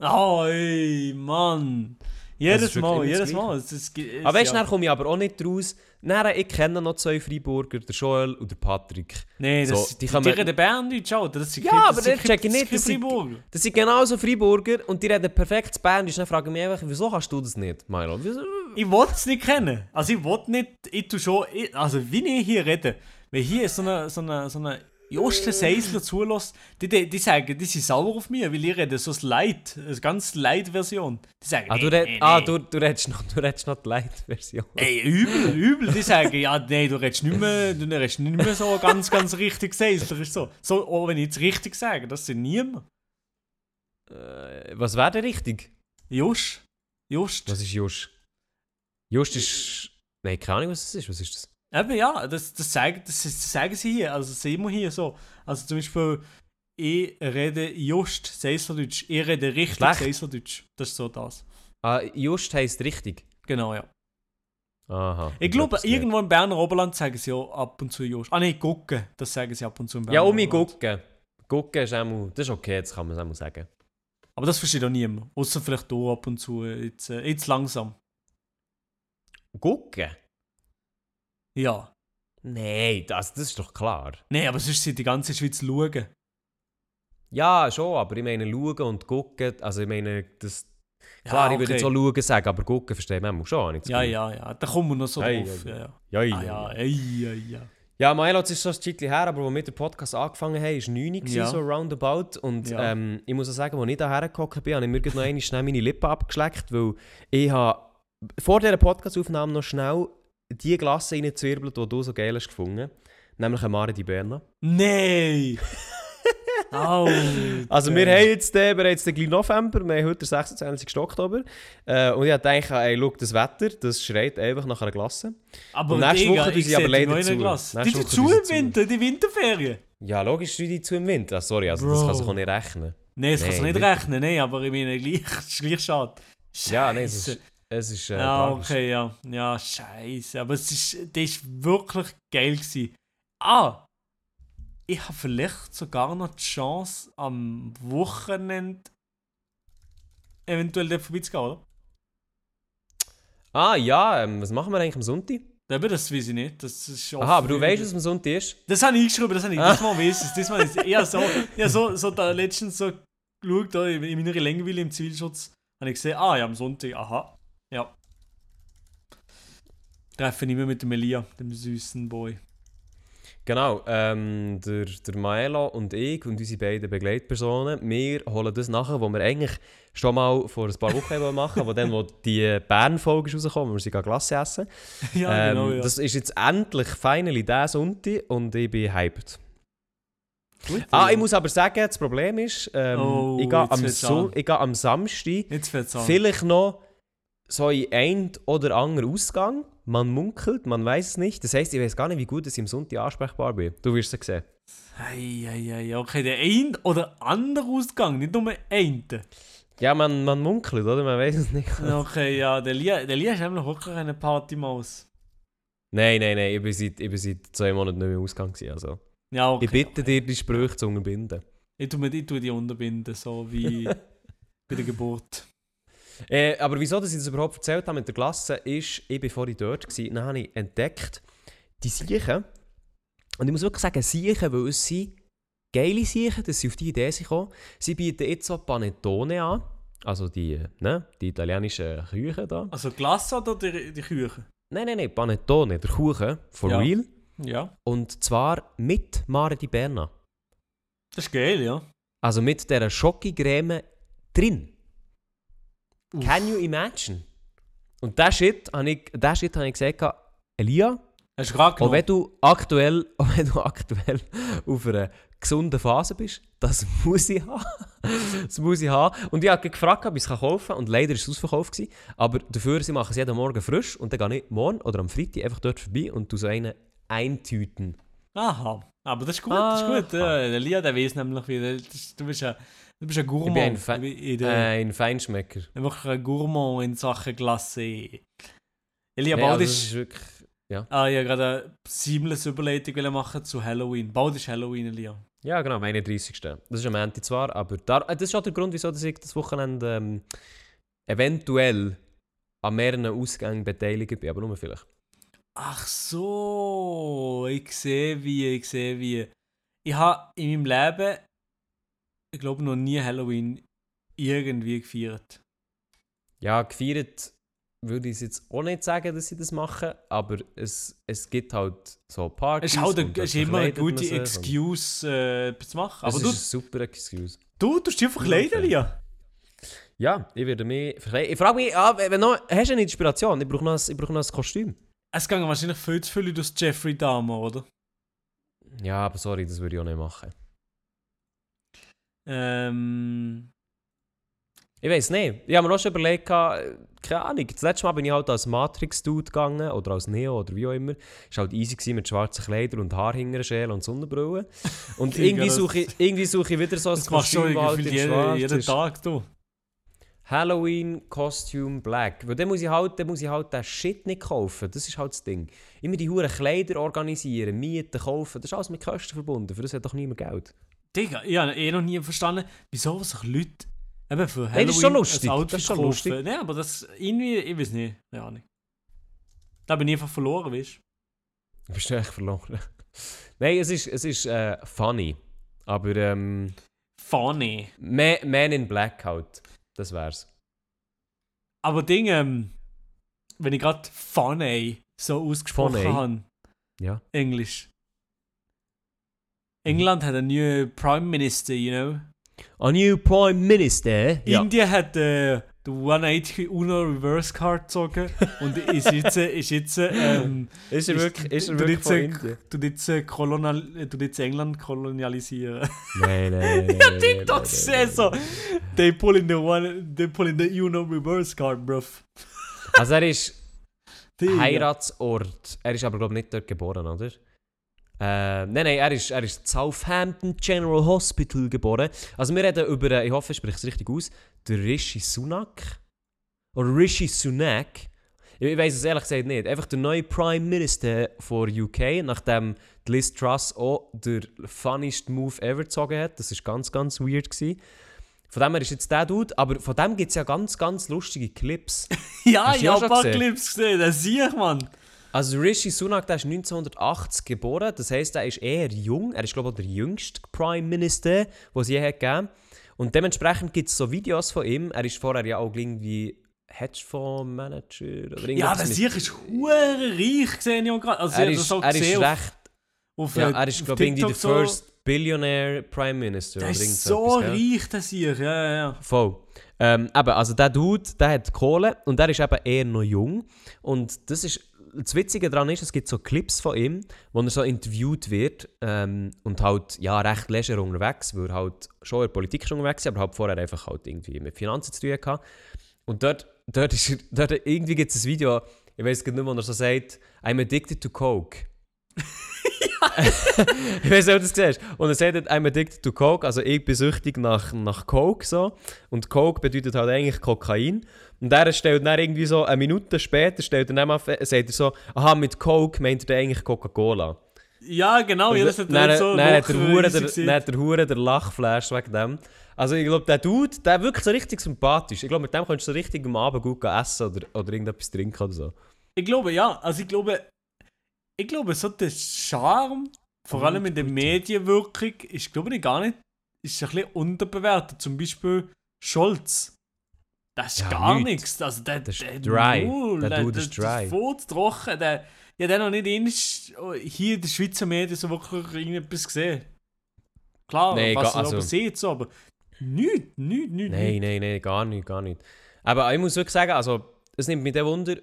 [SPEAKER 3] Oh, ey, Mann. Jedes
[SPEAKER 2] ist
[SPEAKER 3] Mal, jedes. Mal. Es, es, es,
[SPEAKER 2] Aber weißt du,
[SPEAKER 3] ja.
[SPEAKER 2] komme ich aber auch nicht raus. Dann, ich kenne noch zwei Freiburger, der Joel und der Patrick.
[SPEAKER 3] Nee, das,
[SPEAKER 2] So, die
[SPEAKER 3] die, die
[SPEAKER 2] man-
[SPEAKER 3] reden Berndeutsch, Alter. Das sind
[SPEAKER 2] Ja, aber
[SPEAKER 3] das
[SPEAKER 2] check ich nicht, das sind-. Das sind genauso Freiburger und die reden perfekt Spanisch. Dann frage ich mich einfach, wieso kannst du das nicht, Milo? Wieso?
[SPEAKER 3] Ich will es nicht kennen. Also ich will nicht, ich tu schon, ich, also wie ich hier rede, weil hier so eine, so eine, so eine Josten Seisler zulässt, die, die, die sagen, die sind sauer auf mich, weil ich rede so Light, eine ganz Light-Version. Die sagen,
[SPEAKER 2] Ah, du,
[SPEAKER 3] nee,
[SPEAKER 2] red,
[SPEAKER 3] nee,
[SPEAKER 2] ah
[SPEAKER 3] nee.
[SPEAKER 2] du, du redest noch, du redest noch die Light-Version.
[SPEAKER 3] Ey, übel, übel. Die sagen, ja, nee, du redest nicht mehr, du redest nicht mehr so ganz, ganz richtig Seisler. Ist so. so, auch wenn ich jetzt richtig sage, das sind niemand.
[SPEAKER 2] Äh, was wäre denn richtig?
[SPEAKER 3] Just. Just.
[SPEAKER 2] Was ist Just? Just ist... Nein, keine Ahnung, was das ist. Was ist das?
[SPEAKER 3] Eben ja, das, das, sagen, das, das sagen sie hier, also sehen wir hier so. Also zum Beispiel, ich rede just Seislerdeutsch, ich rede richtig
[SPEAKER 2] Schlecht.
[SPEAKER 3] Seislerdeutsch. Das ist so das.
[SPEAKER 2] Ah, Just heisst richtig.
[SPEAKER 3] Genau, ja.
[SPEAKER 2] Aha.
[SPEAKER 3] Ich glaube,
[SPEAKER 2] gelernt.
[SPEAKER 3] irgendwo im Berner Oberland sagen sie ja ab und zu just. Ah nein, gucken, das sagen sie ab und zu im Berner
[SPEAKER 2] Ja, um mich gucken. Gucken ist auch... Das ist okay, jetzt kann man es auch sagen.
[SPEAKER 3] Aber das versteht auch niemand. Außer vielleicht du ab und zu, jetzt, äh, jetzt langsam.
[SPEAKER 2] Gucken?
[SPEAKER 3] Ja.
[SPEAKER 2] Nein, das, das ist doch klar.
[SPEAKER 3] Nein, aber sonst sind die ganze Schweiz schauen.
[SPEAKER 2] Ja, schon, aber ich meine, schauen und gucken, also ich meine, das... Klar,
[SPEAKER 3] Ja,
[SPEAKER 2] ich würde jetzt auch
[SPEAKER 3] okay.
[SPEAKER 2] schauen sagen, aber gucken versteht man auch schon.
[SPEAKER 3] Ja, ja, ja. Da kommen wir noch so
[SPEAKER 2] Ei,
[SPEAKER 3] drauf. Ja, ja.
[SPEAKER 2] Ja, ja,
[SPEAKER 3] Ah, ja,
[SPEAKER 2] ja.
[SPEAKER 3] ey, ja, ja.
[SPEAKER 2] Ja, Milo, ist schon ein Zeitchen her, aber als wir den Podcast angefangen haben, war 9 Uhr,
[SPEAKER 3] Ja.
[SPEAKER 2] so roundabout. Und
[SPEAKER 3] Ja.
[SPEAKER 2] ähm, ich muss auch sagen, als ich da hergekommen bin, habe ich mir noch einmal schnell meine Lippen abgeschleckt, weil ich habe vor dieser Podcastaufnahme noch schnell die Glasse reingezwirbelt, die du so geil hast gefunden. Nämlich eine Mare di Berna.
[SPEAKER 3] Nein! *laughs* Au!
[SPEAKER 2] Also wir haben jetzt äh, bereits den gleich November, wir haben heute den 26. Oktober. Äh, und ich gedacht, ey, schau, das Wetter, das schreit einfach nach einer Glasse.
[SPEAKER 3] Aber
[SPEAKER 2] Und nächste
[SPEAKER 3] Digga,
[SPEAKER 2] Woche tun sie aber leider zu. Nächste
[SPEAKER 3] Die sind zu im. Winter, die Winterferien.
[SPEAKER 2] Ja, logisch, wie die zu im Winter. Ah, sorry, also das kann sich auch nicht rechnen.
[SPEAKER 3] Nein, das kannst du
[SPEAKER 2] Nein,
[SPEAKER 3] nicht rechnen, nein, aber ich meine, gleich, es *laughs* ist gleich schade.
[SPEAKER 2] Ja, nein,
[SPEAKER 3] Scheisse.
[SPEAKER 2] ist, es ist äh,
[SPEAKER 3] Ja,
[SPEAKER 2] tragisch.
[SPEAKER 3] okay, ja. Ja, scheiße. Aber es ist, das ist wirklich geil gewesen. Ah! Ich habe vielleicht sogar noch die Chance, am Wochenende eventuell dort vorbeizugehen, oder?
[SPEAKER 2] Ah ja, ähm, was machen wir eigentlich am Sonntag?
[SPEAKER 3] Eben, das weiß ich nicht. Das ist
[SPEAKER 2] Aha, aber du weißt, was am Sonntag ist?
[SPEAKER 3] Das habe ich geschrieben, das habe ich.
[SPEAKER 2] Ah.
[SPEAKER 3] Diesmal weiß ich es. Diesmal ist es eher so. Ja, so, so da letztens so geschaut, da in in meiner Längweile im Zivilschutz, habe ich gesehen, ah ja, am Sonntag, aha. Ja. Treffe ich mich mit dem Elia, dem süßen Boy.
[SPEAKER 2] Genau, ähm, der, der Maelo und ich und unsere beiden Begleitpersonen, wir holen das nachher, was wir eigentlich schon mal vor ein paar Wochen *laughs* machen wo dann, wo die Bern-Folge ist rausgekommen, wo wir sie Glasse essen. *laughs*
[SPEAKER 3] ja,
[SPEAKER 2] ähm,
[SPEAKER 3] genau, ja.
[SPEAKER 2] Das ist jetzt endlich finally der Sonntag und ich bin hyped.
[SPEAKER 3] Gut,
[SPEAKER 2] Ah,
[SPEAKER 3] ja.
[SPEAKER 2] ich muss aber sagen, das Problem ist, ähm,
[SPEAKER 3] Oh,
[SPEAKER 2] ich, gehe am so gehe am Samstag vielleicht noch so in ein oder anderen Ausgang. Man munkelt, man weiß es nicht. Das heisst, ich weiß gar nicht, wie gut ich am Sonntag ansprechbar bin. Du wirst es sehen.
[SPEAKER 3] Ei, ei, ei, okay, der ein oder andere Ausgang, nicht nur ein.
[SPEAKER 2] Ja, man, man munkelt, oder? Man weiß es nicht.
[SPEAKER 3] Okay, ja, der Lia, der Lia ist nämlich wirklich eine Partymaus.
[SPEAKER 2] nein, nein, nein. Ich bin seit, ich bin seit zwei Monaten nicht mehr im Ausgang. Gewesen, also.
[SPEAKER 3] Ja, okay.
[SPEAKER 2] ich bitte dir, die Sprüche zu unterbinden.
[SPEAKER 3] Ich tue, ich tue die unterbinden, so wie *laughs* bei der Geburt.
[SPEAKER 2] Äh, aber wieso dass ich das überhaupt erzählt habe mit der Klasse, ist, ich bin vorhin dort gewesen, dann habe ich entdeckt, die Siechen, und ich muss wirklich sagen, Siechen, weil es sind geile Siechen, dass sie auf die Idee sind gekommen. Sie bieten jetzt so Panettone an, also die, ne, die italienischen Küchen da.
[SPEAKER 3] Also Glasse oder die, die Küche?
[SPEAKER 2] Nein, nein, nein, Panettone, der Kuchen, for
[SPEAKER 3] Ja.
[SPEAKER 2] real.
[SPEAKER 3] Ja.
[SPEAKER 2] Und zwar mit Mare di Berna.
[SPEAKER 3] Das ist geil, ja.
[SPEAKER 2] Also mit dieser Schokocreme drin.
[SPEAKER 3] Uff.
[SPEAKER 2] Can you imagine? Und der Shit habe ich, den Shit habe ich gesagt, Elia,
[SPEAKER 3] Hast du gerade
[SPEAKER 2] auch wenn du aktuell, *laughs* auch wenn du aktuell auf einer gesunden Phase bist, das *laughs* muss ich haben. das muss ich haben. Und ich habe gefragt, ob ich es kaufen kann und leider war es ausverkauft. Gewesen. Aber dafür, sie machen es jeden Morgen frisch und dann gehe ich morgen oder am Freitag einfach dort vorbei und tu so einen eintüten.
[SPEAKER 3] Aha. Aber das ist gut, das ist gut. Ja, der Lia, der weiß nämlich, wie das ist, du bist ein, du bist ein Gourmand.
[SPEAKER 2] ein Fe-
[SPEAKER 3] in der,
[SPEAKER 2] Ein Feinschmecker.
[SPEAKER 3] Einfach ein Gourmand in Sachen Glace. Elia,
[SPEAKER 2] Nee,
[SPEAKER 3] bald
[SPEAKER 2] also
[SPEAKER 3] ist...
[SPEAKER 2] ist wirklich...
[SPEAKER 3] Ah, ich wollte gerade eine seamless Überleitung machen zu Halloween. Bald ist Halloween, Elia.
[SPEAKER 2] Ja, genau, am 31. Das ist am Ende zwar, aber da, äh, das ist auch der Grund, wieso ich das Wochenende ähm, eventuell an mehreren Ausgängen beteiligt bin, aber nur vielleicht.
[SPEAKER 3] Ach so, ich sehe wie, ich sehe wie. Ich habe in meinem Leben, ich glaube, noch nie Halloween irgendwie gefeiert.
[SPEAKER 2] Ja, gefeiert würde ich es jetzt auch nicht sagen, dass sie das machen, aber es, es gibt halt so Partys.
[SPEAKER 3] Es ist halt es ist immer eine gute Excuse, äh, zu machen.
[SPEAKER 2] Es
[SPEAKER 3] Aber
[SPEAKER 2] ist
[SPEAKER 3] du,
[SPEAKER 2] eine super Excuse.
[SPEAKER 3] du tust dich verkleiden,
[SPEAKER 2] Okay.
[SPEAKER 3] Lia.
[SPEAKER 2] Ja, ich werde mich verkleiden. Ich frage mich, ah, wenn noch, hast du eine Inspiration? Ich brauche noch, ein- ich brauche noch ein Kostüm.
[SPEAKER 3] Es ging wahrscheinlich viel zu viel durch Jeffrey Dahmer, oder?
[SPEAKER 2] Ja, aber sorry, das würde ich auch nicht machen.
[SPEAKER 3] Ähm,
[SPEAKER 2] Ich weiß nicht. Ich habe mir auch schon überlegt, gehabt, keine Ahnung. Das letzte Mal bin ich halt als Matrix-Dude gegangen oder als Neo oder wie auch immer. Es war halt easy gewesen mit schwarzen Kleidern und Haarhingerschälen und Sonnenbrillen. *laughs* Und irgendwie suche ich, irgendwie suche ich wieder so ein
[SPEAKER 3] das
[SPEAKER 2] Kostüm, halt in
[SPEAKER 3] jeden. Tag, du.
[SPEAKER 2] Halloween Costume Black. Weil dann muss ich halt, dann muss ich halt den Shit nicht kaufen. Das ist halt das Ding. Immer die huren Kleider organisieren, mieten, kaufen. Das ist alles mit Kosten verbunden. Für das hat doch niemand Geld.
[SPEAKER 3] Digga, ich habe eh noch nie verstanden, wieso sich Leute eben für Halloween
[SPEAKER 2] Nein, das ist schon lustig.
[SPEAKER 3] Outfit
[SPEAKER 2] Das ist schon
[SPEAKER 3] kaufen.
[SPEAKER 2] lustig.
[SPEAKER 3] Nein, aber das irgendwie, ich weiß nicht, keine Ahnung. Da bin ich einfach verloren, weißt du?
[SPEAKER 2] Du bist echt verloren. *laughs* Nein, es ist, es ist äh, funny. Aber ähm,
[SPEAKER 3] Funny.
[SPEAKER 2] Man, Man in Black halt. Das wär's.
[SPEAKER 3] Aber Ding, ähm, wenn ich gerade funny so ausgesprochen
[SPEAKER 2] Funny?
[SPEAKER 3] habe,
[SPEAKER 2] Ja.
[SPEAKER 3] Englisch. England hat einen neuen Prime Minister, you know.
[SPEAKER 2] A new Prime Minister.
[SPEAKER 3] Indien hat äh, die 180 Uno Reverse Card gezogen und ist jetzt, ist jetzt ähm,
[SPEAKER 2] Ist er wirklich, ist er
[SPEAKER 3] du
[SPEAKER 2] wirklich
[SPEAKER 3] jetzt,
[SPEAKER 2] von Indien?
[SPEAKER 3] du jetzt, kolonial, du jetzt England kolonialisieren.
[SPEAKER 2] Nein, nein, *laughs* nein.
[SPEAKER 3] ja, sehr
[SPEAKER 2] nein,
[SPEAKER 3] so. They pull in the one, they pull in the Uno Reverse Card, bruv.
[SPEAKER 2] Also er ist. Heiratsort. Er ist aber glaube ich nicht dort geboren, oder? Äh, nein, nein, er ist, er ist in Southampton General Hospital geboren. Also wir reden über, äh, ich hoffe, ich spreche es richtig aus, der Rishi Sunak. Oder Rishi Sunak. Ich, ich weiß es ehrlich gesagt nicht. Einfach der neue Prime Minister von UK, nachdem Liz Truss auch der funniest Move ever gezogen hat. Das war ganz, ganz weird. Gewesen. Von dem her ist jetzt der Dude, aber von dem gibt es ja ganz, ganz lustige Clips. *laughs*
[SPEAKER 3] Ja, ich
[SPEAKER 2] auch
[SPEAKER 3] hab
[SPEAKER 2] schon
[SPEAKER 3] ein paar
[SPEAKER 2] gesehen?
[SPEAKER 3] Clips gesehen, das sehe ich, Mann.
[SPEAKER 2] Also Rishi Sunak, der ist 1980 geboren, das heisst, er ist eher jung. Er ist glaube ich der jüngste Prime Minister, den es je hat gegeben Und dementsprechend gibt es so Videos von ihm. Er ist vorher ja auch irgendwie Hedgefondsmanager oder
[SPEAKER 3] Ja,
[SPEAKER 2] irgendwas
[SPEAKER 3] das
[SPEAKER 2] mit-
[SPEAKER 3] sehe ich, ist hure reich, gesehen ich auch gerade. Also,
[SPEAKER 2] er ist, er ist
[SPEAKER 3] gesehen auf-
[SPEAKER 2] recht...
[SPEAKER 3] auf,
[SPEAKER 2] Ja,
[SPEAKER 3] äh,
[SPEAKER 2] er ist glaube ich irgendwie der
[SPEAKER 3] so.
[SPEAKER 2] first Billionaire Prime Minister.
[SPEAKER 3] Der
[SPEAKER 2] oder
[SPEAKER 3] ist so
[SPEAKER 2] etwas,
[SPEAKER 3] reich, sehe ich. Ja, ja, ja.
[SPEAKER 2] Voll. Ähm, eben, also der Dude, der hat Kohle und der ist eben eher noch jung. Und das ist, das Witzige daran ist, es gibt so Clips von ihm, wo er so interviewt wird ähm, und halt, ja, recht leger unterwegs, weil er halt schon in der Politik ist unterwegs war, aber halt vorher einfach halt irgendwie mit Finanzen zu tun hatte. Und dort, dort ist dort, irgendwie gibt es ein Video, ich weiß nicht mehr, wo er so sagt, I'm addicted to Coke. *laughs* ich weiß nicht, ob du das siehst. Und er sagt, I'm addicted to Coke, also ich bin süchtig nach, nach Coke so. Und Coke bedeutet halt eigentlich Kokain. Und er stellt dann irgendwie so, eine Minute später stellt er dann mal, sagt er so, aha, mit Coke meint er eigentlich Coca-Cola.
[SPEAKER 3] Ja, genau, ja, das hat
[SPEAKER 2] dann,
[SPEAKER 3] so
[SPEAKER 2] dann, hat der
[SPEAKER 3] Woche
[SPEAKER 2] Hure
[SPEAKER 3] easy
[SPEAKER 2] der,
[SPEAKER 3] gesehen.
[SPEAKER 2] dann hat der Hure der Lachflash wegen dem. Also ich glaube, der Dude, der wirkt so richtig sympathisch. Ich glaube, mit dem könntest du so richtig am Abend gut essen oder, oder irgendetwas trinken oder so.
[SPEAKER 3] Ich glaube, ja. Also ich glaube, ich glaube, so der Charme, vor
[SPEAKER 2] Gut,
[SPEAKER 3] allem in der
[SPEAKER 2] gut.
[SPEAKER 3] Medienwirkung, ist, glaube ich, gar nicht, ist ein bisschen unterbewertet. Zum Beispiel Scholz. Das ist
[SPEAKER 2] Ja,
[SPEAKER 3] gar
[SPEAKER 2] nichts.
[SPEAKER 3] nichts. Also der,
[SPEAKER 2] Das ist
[SPEAKER 3] der
[SPEAKER 2] dry.
[SPEAKER 3] Null,
[SPEAKER 2] Der Dude ist dry.
[SPEAKER 3] voll trocken. Der, ja, der noch nicht einmal hier in der Schweizer Medien so wirklich irgendetwas gesehen. Klar,
[SPEAKER 2] Nee,
[SPEAKER 3] was er
[SPEAKER 2] also-
[SPEAKER 3] sieht, so, aber nichts, nichts, nichts.
[SPEAKER 2] Nein, nein, nein, gar nicht, gar nicht. Aber ich muss wirklich sagen, also, es nimmt mich der Wunder,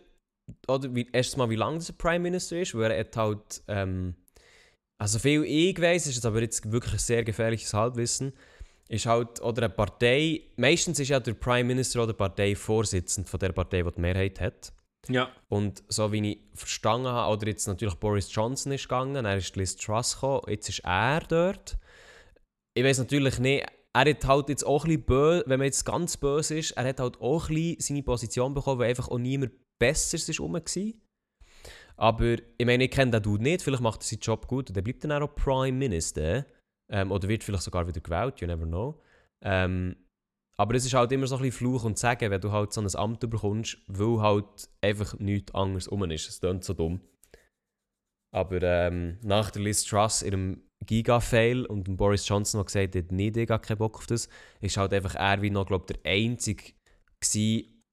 [SPEAKER 2] oder wie, erstens mal, wie lange dieser Prime Minister ist, weil er hat halt, ähm, also viel ich weiss, ist jetzt aber jetzt wirklich ein sehr gefährliches Halbwissen, ist halt, oder eine Partei, meistens ist ja der Prime Minister oder Parteivorsitzende von der Partei, die die Mehrheit hat.
[SPEAKER 3] Ja,
[SPEAKER 2] Und so wie ich verstanden habe, oder jetzt natürlich Boris Johnson ist gegangen, er ist Liz Truss gekommen, jetzt ist er dort. Ich weiß natürlich nicht, er hat halt jetzt auch ein bisschen böse, wenn man jetzt ganz böse ist, er hat halt auch ein bisschen seine Position bekommen, weil einfach auch niemand Besseres ist rum war. Aber ich meine, ich kenne den Dude nicht, vielleicht macht er seinen Job gut und dann bleibt dann auch Prime Minister. Ähm, oder wird vielleicht sogar wieder gewählt, you never know. Ähm, aber es ist halt immer so ein bisschen Fluch und Sagen, wenn du halt so ein Amt bekommst, weil halt einfach nichts anderes rum ist. Es klingt so dumm. Aber ähm, nach der Liz Truss, ihrem Giga-Fail und Boris Johnson, der gesagt hat, nee, ich habe keinen Bock auf das, ist halt einfach er wie noch, glaube der Einzige gewesen,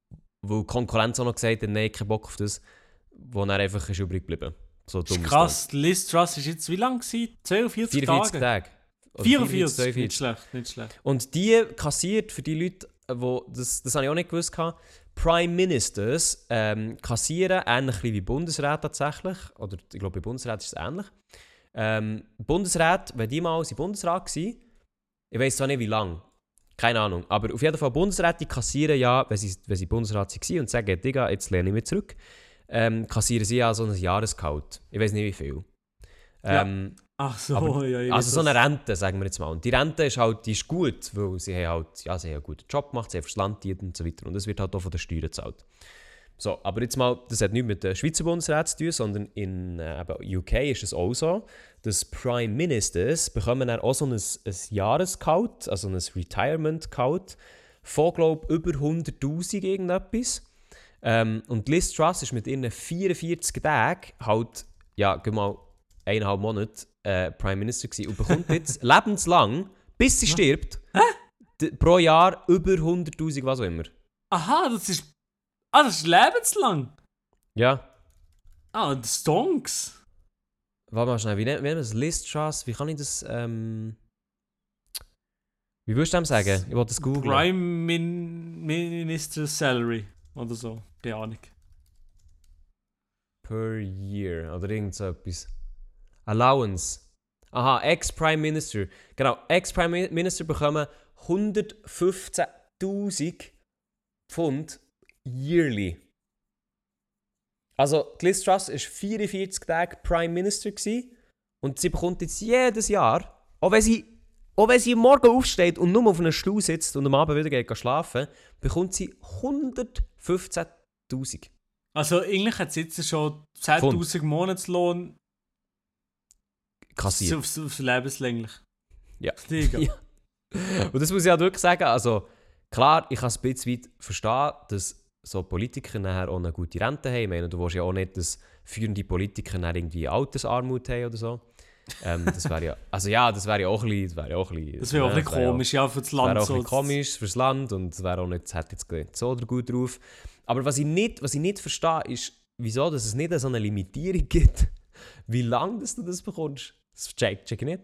[SPEAKER 2] wo die Konkurrenz auch noch gesagt hat, nein, keinen Bock auf das, wo er einfach ist übrig geblieben. So dumm
[SPEAKER 3] ist krass. Liz Truss ist jetzt wie lang gewesen? 42
[SPEAKER 2] klingt. 44
[SPEAKER 3] Tage?
[SPEAKER 2] Tage. Oder
[SPEAKER 3] 44,
[SPEAKER 2] 42.
[SPEAKER 3] nicht schlecht, nicht schlecht.
[SPEAKER 2] Und die kassiert für die Leute, wo, das, das habe ich auch nicht gewusst, Prime Ministers ähm, kassieren, ähnlich wie Bundesrat tatsächlich, oder ich glaube bei Bundesrat ist es ähnlich. Ähm, Bundesrat, wenn die mal sind Bundesrat waren, ich weiß zwar nicht wie lange, keine Ahnung, aber auf jeden Fall Bundesräte kassieren ja, wenn sie, wenn sie Bundesrat waren und sagen, Digga, jetzt lehne ich mich zurück, ähm, kassieren sie ja so ein Jahresgehalt. Ich weiß nicht wie viel.
[SPEAKER 3] Ja. Ach so,
[SPEAKER 2] Aber-
[SPEAKER 3] ja, ich
[SPEAKER 2] also so eine. Rente, sagen wir jetzt mal. Und die Rente ist halt, die ist gut, weil sie haben halt, ja, sie haben einen guten Job gemacht, sie haben fürs Land gedient und so weiter. Und das wird halt auch von den Steuern gezahlt. So, aber jetzt mal, das hat nichts mit der Schweizer Bundesrat zu tun, sondern in äh, UK ist es auch so, dass Prime Ministers bekommen dann auch so ein, ein Jahresgehalt, also ein Retirement-Gehalt von, glaube ich, über 100'000 irgendetwas. Ähm, und Liz Truss ist mit ihren 44 Tagen halt, ja, geh mal eineinhalb Monate äh, Prime Minister gewesen und bekommt jetzt *laughs* lebenslang, bis sie stirbt, pro Jahr über 100'000, was auch immer.
[SPEAKER 3] Aha, das ist. Ah, das ist lebenslang.
[SPEAKER 2] Ja.
[SPEAKER 3] Ah, die Stonks.
[SPEAKER 2] Warte mal schnell, wie nennt nennt man das? Liz Truss? Wie kann ich das, ähm... Wie würdest du dem sagen? Ich wollte das googeln.
[SPEAKER 3] Prime Min Minister Salary. Oder so. Keine Ahnung.
[SPEAKER 2] Per year oder irgend so etwas. Allowance. Aha, Ex-Prime Minister. Genau, Ex-Prime Mi- Minister bekommen 115.000 Pfund yearly. Also, Liz Truss war 44 Tage Prime Minister gewesen, und sie bekommt jetzt jedes Jahr, auch wenn sie, auch wenn sie morgen aufsteht und nur auf einem Stuhl sitzt und am Abend wieder geht schlafen, bekommt sie 115.000.
[SPEAKER 3] Also, eigentlich hat sie jetzt schon 10.000 Monatslohn
[SPEAKER 2] Kassiert.
[SPEAKER 3] aufs, aufs lebenslänglich.
[SPEAKER 2] Ja. *laughs* Ja. Und das muss ich auch wirklich sagen, also klar, ich kann es ein bisschen weit verstehen, dass so Politiker nachher auch eine gute Rente haben. Ich meine, du willst ja auch nicht, dass führende Politiker nachher irgendwie Altersarmut haben oder so. Ähm, das wäre ja, *laughs* also ja, das wäre ja auch ein bisschen, das wäre ja auch ein bisschen,
[SPEAKER 3] Das wäre auch
[SPEAKER 2] ne,
[SPEAKER 3] ein bisschen
[SPEAKER 2] wäre
[SPEAKER 3] komisch, ja, für das
[SPEAKER 2] Ja, wäre
[SPEAKER 3] Land
[SPEAKER 2] auch ein
[SPEAKER 3] so.
[SPEAKER 2] bisschen komisch fürs Land und es wäre auch nicht, hat jetzt nicht so oder gut drauf. Aber was ich nicht, was ich nicht verstehe, ist, wieso dass es nicht so eine Limitierung gibt, *laughs* wie lange dass du das bekommst. Check, check ich nicht.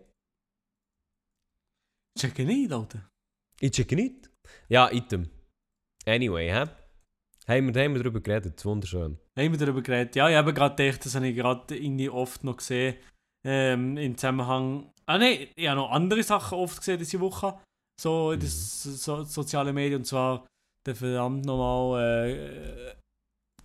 [SPEAKER 3] Check ich nicht, Alter.
[SPEAKER 2] Ich checke nicht. Ja, Item. Anyway, hä? Haben wir, haben wir darüber geredet, wunderschön.
[SPEAKER 3] Haben wir darüber geredet? Ja, ich habe gerade gedacht, das habe ich gerade irgendwie oft noch gesehen. Ähm, Im Zusammenhang. Ah, nein, ich habe noch andere Sachen oft gesehen diese Woche. So in den so, sozialen Medien. Und zwar der verdammt nochmal äh,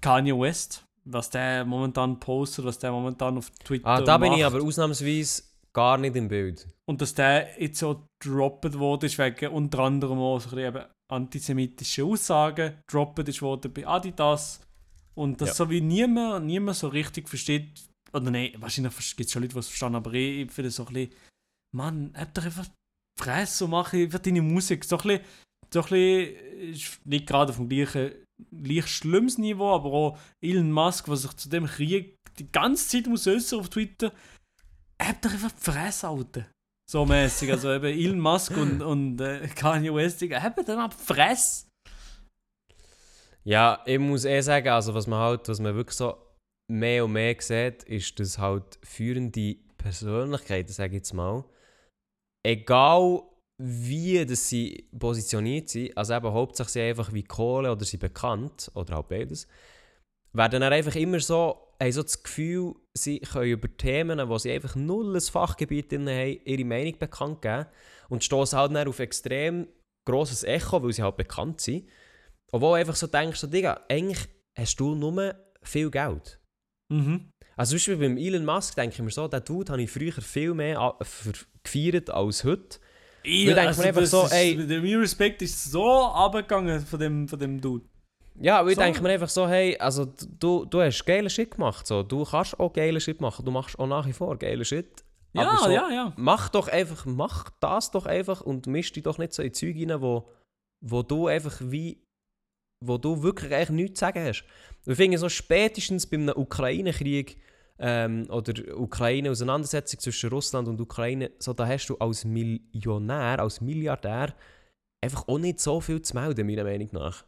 [SPEAKER 3] Kanye West. Was der momentan postet, was der momentan auf Twitter
[SPEAKER 2] Ah, da bin ich
[SPEAKER 3] macht.
[SPEAKER 2] aber ausnahmsweise gar nicht im Bild.
[SPEAKER 3] Und dass der jetzt so gedroppt worden ist, wegen unter anderem auch so ein antisemitische Aussagen gedroppt ist worden bei Adidas. Und dass
[SPEAKER 2] Ja.
[SPEAKER 3] so wie niemand, niemand so richtig versteht, oder nein, wahrscheinlich gibt es schon Leute, die es verstehen, aber ich, finde so ein bisschen, Mann, hab doch einfach Fresse und mach einfach deine Musik. So ein bisschen, so ein bisschen ist nicht gerade auf dem gleichen, gleich schlimmes Niveau, aber auch Elon Musk, was sich zu dem Krieg die ganze Zeit muss äußern auf Twitter, hab doch einfach die Fresse, Alter. So mäßig, also eben Elon Musk und, und äh, Kanye West, Digga, haben dann ab Fresse.
[SPEAKER 2] Ja, ich muss eh sagen, also was man halt, was man wirklich so mehr und mehr sieht, ist, dass halt führende Persönlichkeiten, sage ich jetzt mal, egal wie dass sie positioniert sind, also eben hauptsächlich sie einfach wie Kohle oder sie bekannt, oder auch beides, werden dann einfach immer so, haben so das Gefühl, sie können über Themen, wo sie einfach null ein Fachgebiet drin haben, ihre Meinung bekannt geben und stoßen halt dann auf extrem grosses Echo, weil sie halt bekannt sind. Obwohl du einfach so denkst, so, Digga, eigentlich hast du nur viel Geld.
[SPEAKER 3] Mhm.
[SPEAKER 2] Also zum Beispiel beim Elon Musk denke ich mir so, den Dude habe ich früher viel mehr gefeiert als heute.
[SPEAKER 3] Ich,
[SPEAKER 2] denkt man
[SPEAKER 3] also
[SPEAKER 2] einfach
[SPEAKER 3] das
[SPEAKER 2] so,
[SPEAKER 3] ist,
[SPEAKER 2] ey-
[SPEAKER 3] Der mein Respekt ist so abgegangen von dem, von dem Dude.
[SPEAKER 2] Ja, ich
[SPEAKER 3] So.
[SPEAKER 2] denke mir einfach so, hey, also du, du hast geile Shit gemacht, so. du kannst auch geile Shit machen, du machst auch nach wie vor geile Shit.
[SPEAKER 3] Ja,
[SPEAKER 2] so,
[SPEAKER 3] ja, ja.
[SPEAKER 2] Mach doch einfach, mach das doch einfach und misch dich doch nicht so in Zeug rein, wo, wo du einfach wie, wo du wirklich eigentlich nichts zu sagen hast. Und Ich finde so spätestens beim Ukraine-Krieg ähm, oder Ukraine-Auseinandersetzung zwischen Russland und Ukraine, so da hast du als Millionär, als Milliardär einfach auch nicht so viel zu melden, meiner Meinung nach.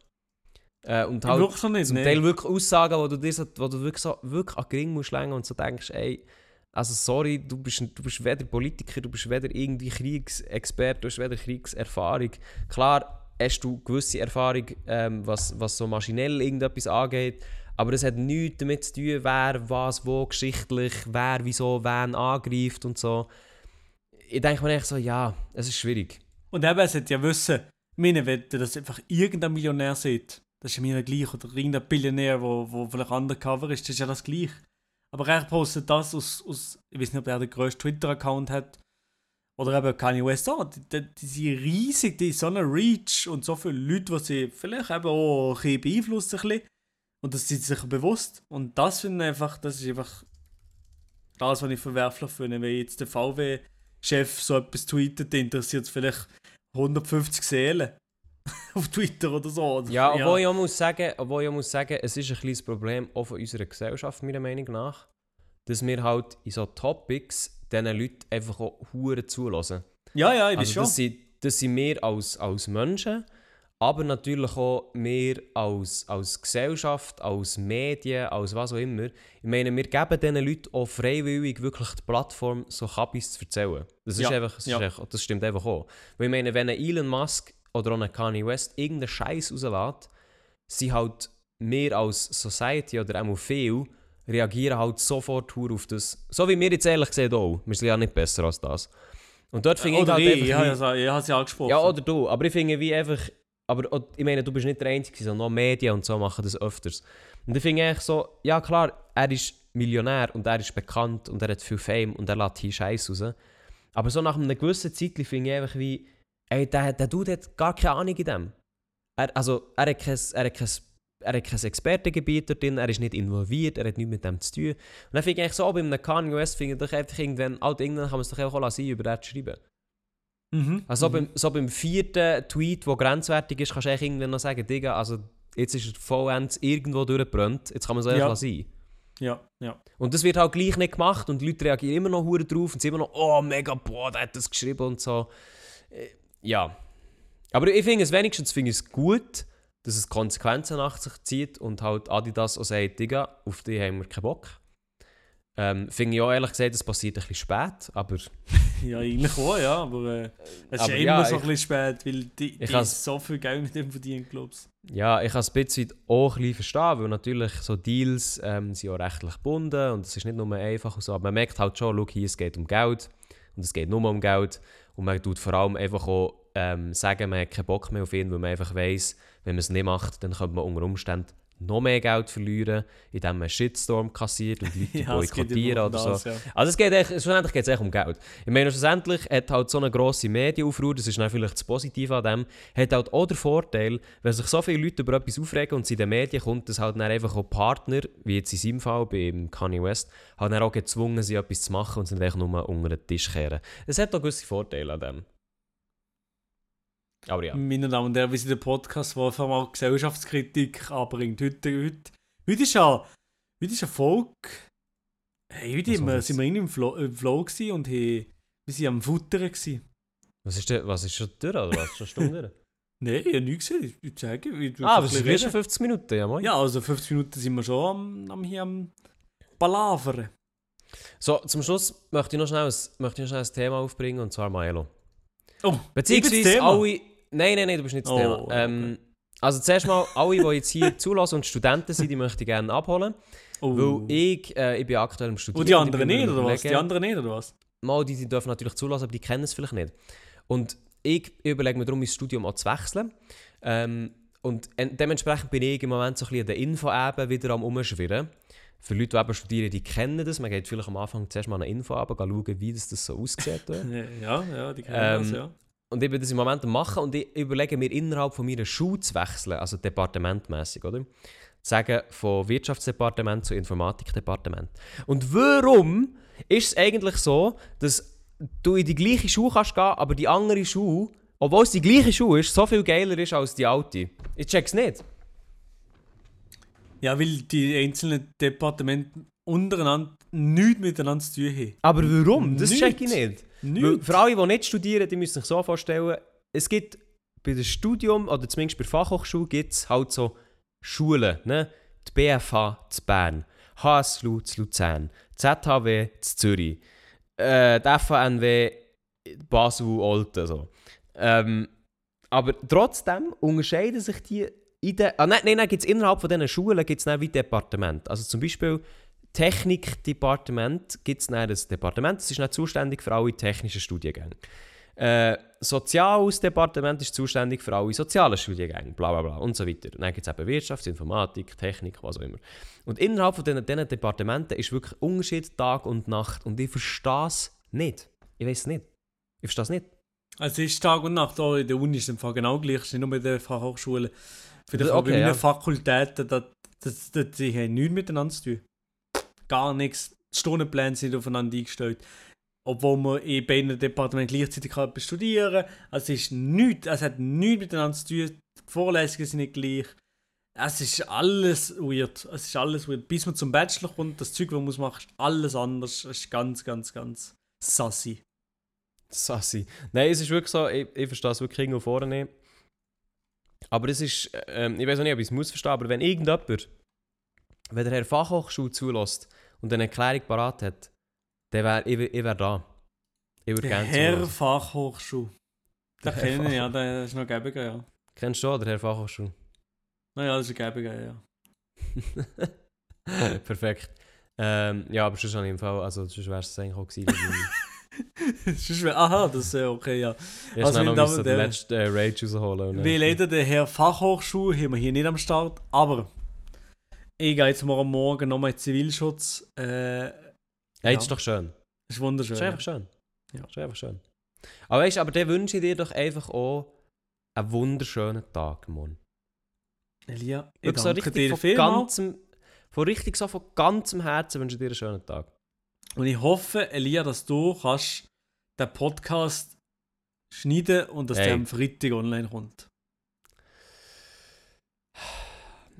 [SPEAKER 2] Äh, und halt,
[SPEAKER 3] Wirklich nicht,
[SPEAKER 2] zum
[SPEAKER 3] nee.
[SPEAKER 2] Teil wirklich Aussagen, wo du, dir so, wo du wirklich, so, wirklich an den Ring musst legen und so denkst, ey, also sorry, du bist, du bist weder Politiker, du bist weder irgendwie Kriegsexperte, du hast weder Kriegserfahrung. Klar hast du gewisse Erfahrung, ähm, was, was so maschinell irgendetwas angeht, aber es hat nichts damit zu tun, wer was wo geschichtlich, wer wieso wen angreift und so. Ich denke mir echt so, ja, es ist schwierig.
[SPEAKER 3] Und eben, es hätte ja wissen, meine Wette, dass einfach irgendein Millionär sieht. Das ist ja mir gleich. Oder irgendein Billionär, wo, wo vielleicht undercover ist, das ist ja das gleich. Aber er postet das aus, aus ich weiß nicht, ob er den grössten Twitter-Account hat. Oder eben Kanye West auch. Die, die, die sind riesig, die haben so eine Reach und so viele Leute, die sie vielleicht eben auch ein bisschen beeinflussen. Ein bisschen. Und das sind sich bewusst. Und das finde ich einfach, das ist einfach das, was ich verwerflich finde. Wenn jetzt der VW-Chef so etwas tweetet, interessiert es vielleicht 150 Seelen *laughs* auf Twitter oder so. Oder-
[SPEAKER 2] Ja, obwohl ich auch muss sagen, obwohl ich auch muss sagen, es ist ein kleines Problem auch von unserer Gesellschaft, meiner Meinung nach, dass wir halt in so Topics diesen Leuten einfach auch Huren zulassen.
[SPEAKER 3] ja, ja, ich weiß
[SPEAKER 2] Also
[SPEAKER 3] schon.
[SPEAKER 2] das sind, das sind wir als, als Menschen, aber natürlich auch wir als, als Gesellschaft, als Medien, als was auch immer. Ich meine, wir geben diesen Leuten auch freiwillig wirklich die Plattform, so Kabis zu erzählen. Das, ist
[SPEAKER 3] Ja,
[SPEAKER 2] einfach, das,
[SPEAKER 3] ja.
[SPEAKER 2] ist einfach, das stimmt einfach auch. Weil ich meine, wenn ein Elon Musk oder auch ein Kanye West irgendeinen Scheiß rauslässt, sind halt wir als Society oder auch viel reagieren halt sofort auf das. So wie wir jetzt ehrlich gesagt auch. Wir sind ja nicht besser als das. Und dort finde ich halt
[SPEAKER 3] ich,
[SPEAKER 2] einfach...
[SPEAKER 3] ich, ja, ich habe es ja angesprochen.
[SPEAKER 2] ja, oder du. Aber ich finde wie einfach. Aber ich meine, du bist nicht der Einzige, sondern auch Medien und so machen das öfters. Und ich finde eigentlich so, ja klar, er ist Millionär und er ist bekannt und er hat viel Fame und er lässt hier Scheiß raus. Aber so nach einer gewissen Zeit finde ich einfach wie, ey, der, der Dude hat gar keine Ahnung in dem. Er, also, er hat kein, er hat kein, er hat kein Expertengebiet dort drin, er ist nicht involviert, er hat nichts mit dem zu tun. Und dann finde ich eigentlich so, bei einem Kanye West, finde ich doch einfach irgendwann, halt, irgendwann kann man es doch auch lassen, über den zu schreiben.
[SPEAKER 3] Mhm.
[SPEAKER 2] Also
[SPEAKER 3] mhm.
[SPEAKER 2] beim, so beim vierten Tweet, der grenzwertig ist, kannst du eigentlich irgendwann noch sagen, Digga, also jetzt ist er vollends irgendwo durchgebrannt, jetzt kann man so
[SPEAKER 3] Ja.
[SPEAKER 2] einfach sein.
[SPEAKER 3] Ja, ja.
[SPEAKER 2] Und das wird halt gleich nicht gemacht und die Leute reagieren immer noch hure drauf und sind immer noch, oh mega, boah, der hat das geschrieben und so. Äh, Ja. Aber ich finde es wenigstens es gut, dass es Konsequenzen nach sich zieht und halt Adidas auch sagt, Digga, auf die haben wir keinen Bock. Ähm, finde ich auch ehrlich gesagt, das passiert ein bisschen spät, aber *laughs*
[SPEAKER 3] Ja, eigentlich auch, ja, aber äh, es ist
[SPEAKER 2] Aber
[SPEAKER 3] ja
[SPEAKER 2] ja,
[SPEAKER 3] immer so ein bisschen spät, weil die, die
[SPEAKER 2] Ich
[SPEAKER 3] so viel Geld mit dem verdienen, glaubst
[SPEAKER 2] Ja, ich kann es ein bisschen auch ein bisschen verstehen, weil natürlich so Deals ähm, sind auch rechtlich gebunden und es ist nicht nur einfach und so, aber man merkt halt schon, schau, hier, es geht um Geld und es geht nur um Geld und man tut vor allem einfach auch ähm, sagen, man hat keinen Bock mehr auf ihn, weil man einfach weiss, wenn man es nicht macht, dann könnte man unter Umständen noch mehr Geld verlieren, indem man Shitstorm kassiert und Leute *laughs*
[SPEAKER 3] Ja, es geht
[SPEAKER 2] boykottieren
[SPEAKER 3] um
[SPEAKER 2] oder so.
[SPEAKER 3] das, ja.
[SPEAKER 2] Also es geht echt, schlussendlich geht es echt um Geld. Ich meine, schlussendlich hat halt so eine grosse Medienaufruhr, das ist dann vielleicht das Positive an dem, hat halt auch den Vorteil, wenn sich so viele Leute über etwas aufregen und es in den Medien kommt, dass halt dann einfach auch Partner, wie jetzt in seinem Fall beim Kanye West, halt dann auch gezwungen sind, etwas zu machen und sind einfach nur unter den Tisch kehren. Es hat auch gewisse Vorteile an dem. Aber ja.
[SPEAKER 3] Meine Damen und Herren, wie sie den Podcast, der einfach mal Gesellschaftskritik anbringt. Heute, heute, heute ist ja, heute ist eine Folge. Hey, heute sind wir, sind wir im Flow, im Flow und hey, wir sind am Futtern. Gewesen.
[SPEAKER 2] Was ist, denn, was ist schon durch, oder was? Schon Stunde? *laughs*
[SPEAKER 3] Nein, ich habe nichts gesehen. Ich, ich zeige, wie du
[SPEAKER 2] ah, aber es sind schon
[SPEAKER 3] reden.
[SPEAKER 2] 50 Minuten, ja moin.
[SPEAKER 3] Ja, also 50 Minuten sind wir schon am, am, hier am Palavern.
[SPEAKER 2] So, zum Schluss möchte ich noch schnell ein, möchte ich noch schnell ein Thema aufbringen, und zwar Maelo.
[SPEAKER 3] Oh,
[SPEAKER 2] Beziehungsweise
[SPEAKER 3] ich
[SPEAKER 2] alle... Nein, nein, nein, du bist nicht das
[SPEAKER 3] Oh,
[SPEAKER 2] Thema.
[SPEAKER 3] okay.
[SPEAKER 2] Ähm, also zuerst mal, alle, die jetzt hier *laughs* zulassen und Studenten sind, die möchte ich gerne abholen.
[SPEAKER 3] Oh.
[SPEAKER 2] Weil ich, äh, ich bin aktuell im Studieren.
[SPEAKER 3] und die anderen nicht, oder was? Die anderen nicht, oder was?
[SPEAKER 2] Mal, die, die dürfen natürlich zulassen, aber die kennen es vielleicht nicht. Und ich überlege mir darum, mein Studium auch zu wechseln. Ähm, und en- dementsprechend bin ich im Moment so ein bisschen an der Info-Ebene wieder am Umschwirren. Für Leute, die eben studieren, die kennen das. Man geht vielleicht am Anfang zuerst mal eine Info ab, schauen, wie das, das so aussieht. *laughs*
[SPEAKER 3] Ja, ja, die kennen
[SPEAKER 2] Ähm,
[SPEAKER 3] das, ja.
[SPEAKER 2] Und ich bin das im Moment machen und ich überlege mir innerhalb von meiner Schule zu wechseln, also departementmäßig, oder? Zu sagen, von Wirtschaftsdepartement zu Informatikdepartement. Und warum ist es eigentlich so, dass du in die gleiche Schule kannst gehen, aber die andere Schule, obwohl es die gleiche Schule ist, so viel geiler ist als die alte? Ich check's nicht.
[SPEAKER 3] Ja, weil die einzelnen Departemente untereinander nichts miteinander zu tun haben.
[SPEAKER 2] Aber warum? Das check ich nicht. Für alle, die nicht studieren, die müssen sich so vorstellen, es gibt bei dem Studium, oder zumindest bei der Fachhochschule, gibt es halt so Schulen. Ne? Die BFH zu Bern, HSLU zu Luzern, ZHW zu Zürich, äh, die FANW Basel-Olten. So. Ähm, aber trotzdem unterscheiden sich die in den... Ah, nein, nein, nein gibt es innerhalb von diesen Schulen gibt's dann wie Departement. Also zum Beispiel Technikdepartement gibt es dann ein Departement, das ist dann zuständig für alle technischen Studiengänge. Äh, Soziales Departement ist zuständig für alle sozialen Studiengänge, bla bla bla und so weiter. Dann gibt es eben Wirtschaft, Informatik, Technik, was auch immer. Und innerhalb von diesen, diesen Departementen ist wirklich Unterschied Tag und Nacht und ich verstehe es nicht. Ich weiß es nicht. Ich verstehe es nicht.
[SPEAKER 3] Also es ist Tag und Nacht auch in der Uni ist im Fall genau gleich, ist nicht nur bei den Fachhochschulen. Für die
[SPEAKER 2] Okay,
[SPEAKER 3] bei meinen
[SPEAKER 2] ja.
[SPEAKER 3] Fakultäten, das, das, das, die haben nichts miteinander zu tun. Gar nichts. Die Stundenpläne sind aufeinander eingestellt. Obwohl man in beiden Departementen gleichzeitig kann studieren kann. Also es ist nichts, es hat nichts miteinander zu tun. Die Vorlesungen sind nicht gleich. Es ist alles weird. Es ist alles weird. Bis man zum Bachelor kommt, das Zeug, was man muss machen, ist alles anders. Es ist ganz, ganz, ganz sassy.
[SPEAKER 2] Sassi. Nein, es ist wirklich so, ich, ich verstehe es wirklich irgendwo vorne. Aber es ist, ähm, ich weiß auch nicht, ob ich es muss verstehen, aber wenn irgendjemand, wenn der Herr Fachhochschule zulässt und eine Erklärung parat hat, dann wäre ich, ich wär da. Ich würde gerne
[SPEAKER 3] Herr.
[SPEAKER 2] Der
[SPEAKER 3] Den kenne ich, ja, der ist noch gäbiger, ja.
[SPEAKER 2] Kennst du schon, der Herr Fachhochschule?
[SPEAKER 3] Naja, das ist ein gäbiger, ja. *laughs*
[SPEAKER 2] Perfekt. Ähm, ja, aber sonst habe ich im Fall, also sonst wäre es eigentlich auch gewesen. *laughs*
[SPEAKER 3] Aha, das ist ja okay, ja.
[SPEAKER 2] Ich
[SPEAKER 3] Also,
[SPEAKER 2] noch müssen den letzten äh, Rage rausholen. dann-
[SPEAKER 3] Wie leider der Herr Fachhochschule haben wir hier nicht am Start, aber ich gehe jetzt morgen Morgen nochmal in Zivilschutz. Äh, Ja.
[SPEAKER 2] das ist doch schön.
[SPEAKER 3] ist wunderschön.
[SPEAKER 2] Ist einfach schön.
[SPEAKER 3] Ja.
[SPEAKER 2] Ist einfach schön. Aber weißt du, aber dann wünsche ich dir doch einfach auch einen wunderschönen Tag, Mann.
[SPEAKER 3] Elia, ich
[SPEAKER 2] Wirklich so
[SPEAKER 3] danke
[SPEAKER 2] richtig
[SPEAKER 3] dir
[SPEAKER 2] von ganzem, von richtig so von ganzem Herzen wünsche ich dir einen schönen Tag.
[SPEAKER 3] Und ich hoffe, Elia, dass du kannst den Podcast schneiden und dass
[SPEAKER 2] Hey.
[SPEAKER 3] der am Freitag online kommt.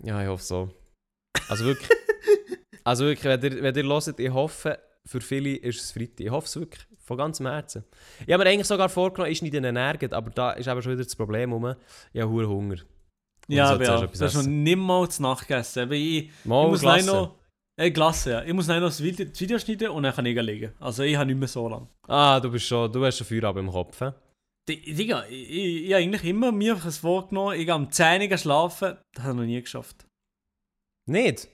[SPEAKER 2] Ja, ich hoffe so. Also wirklich, *laughs* also wirklich, wenn ihr, wenn ihr hört, ich hoffe, für viele ist es Freitag. Ich hoffe es wirklich, von ganzem Herzen. Ich habe mir eigentlich sogar vorgenommen, ist nicht in Nerven, aber da ist eben schon wieder das Problem rum. Ich habe hohen Hunger. Und
[SPEAKER 3] Ja, aber ja, das ist noch niemals Nacht gegessen. Aber ich, ich muss
[SPEAKER 2] Glasse.
[SPEAKER 3] noch. Äh, Glasse, ja. Ich muss noch das Video, das Video schneiden und dann kann ich legen. Also ich habe nicht mehr so lange.
[SPEAKER 2] Ah, du bist schon, du hast schon Feierabend im Kopf?
[SPEAKER 3] Di- Digga, ich, ich, ich habe eigentlich immer mir vorgenommen, ich gehe am 10 Uhr schlafen. Das habe ich noch nie geschafft.
[SPEAKER 2] Nicht?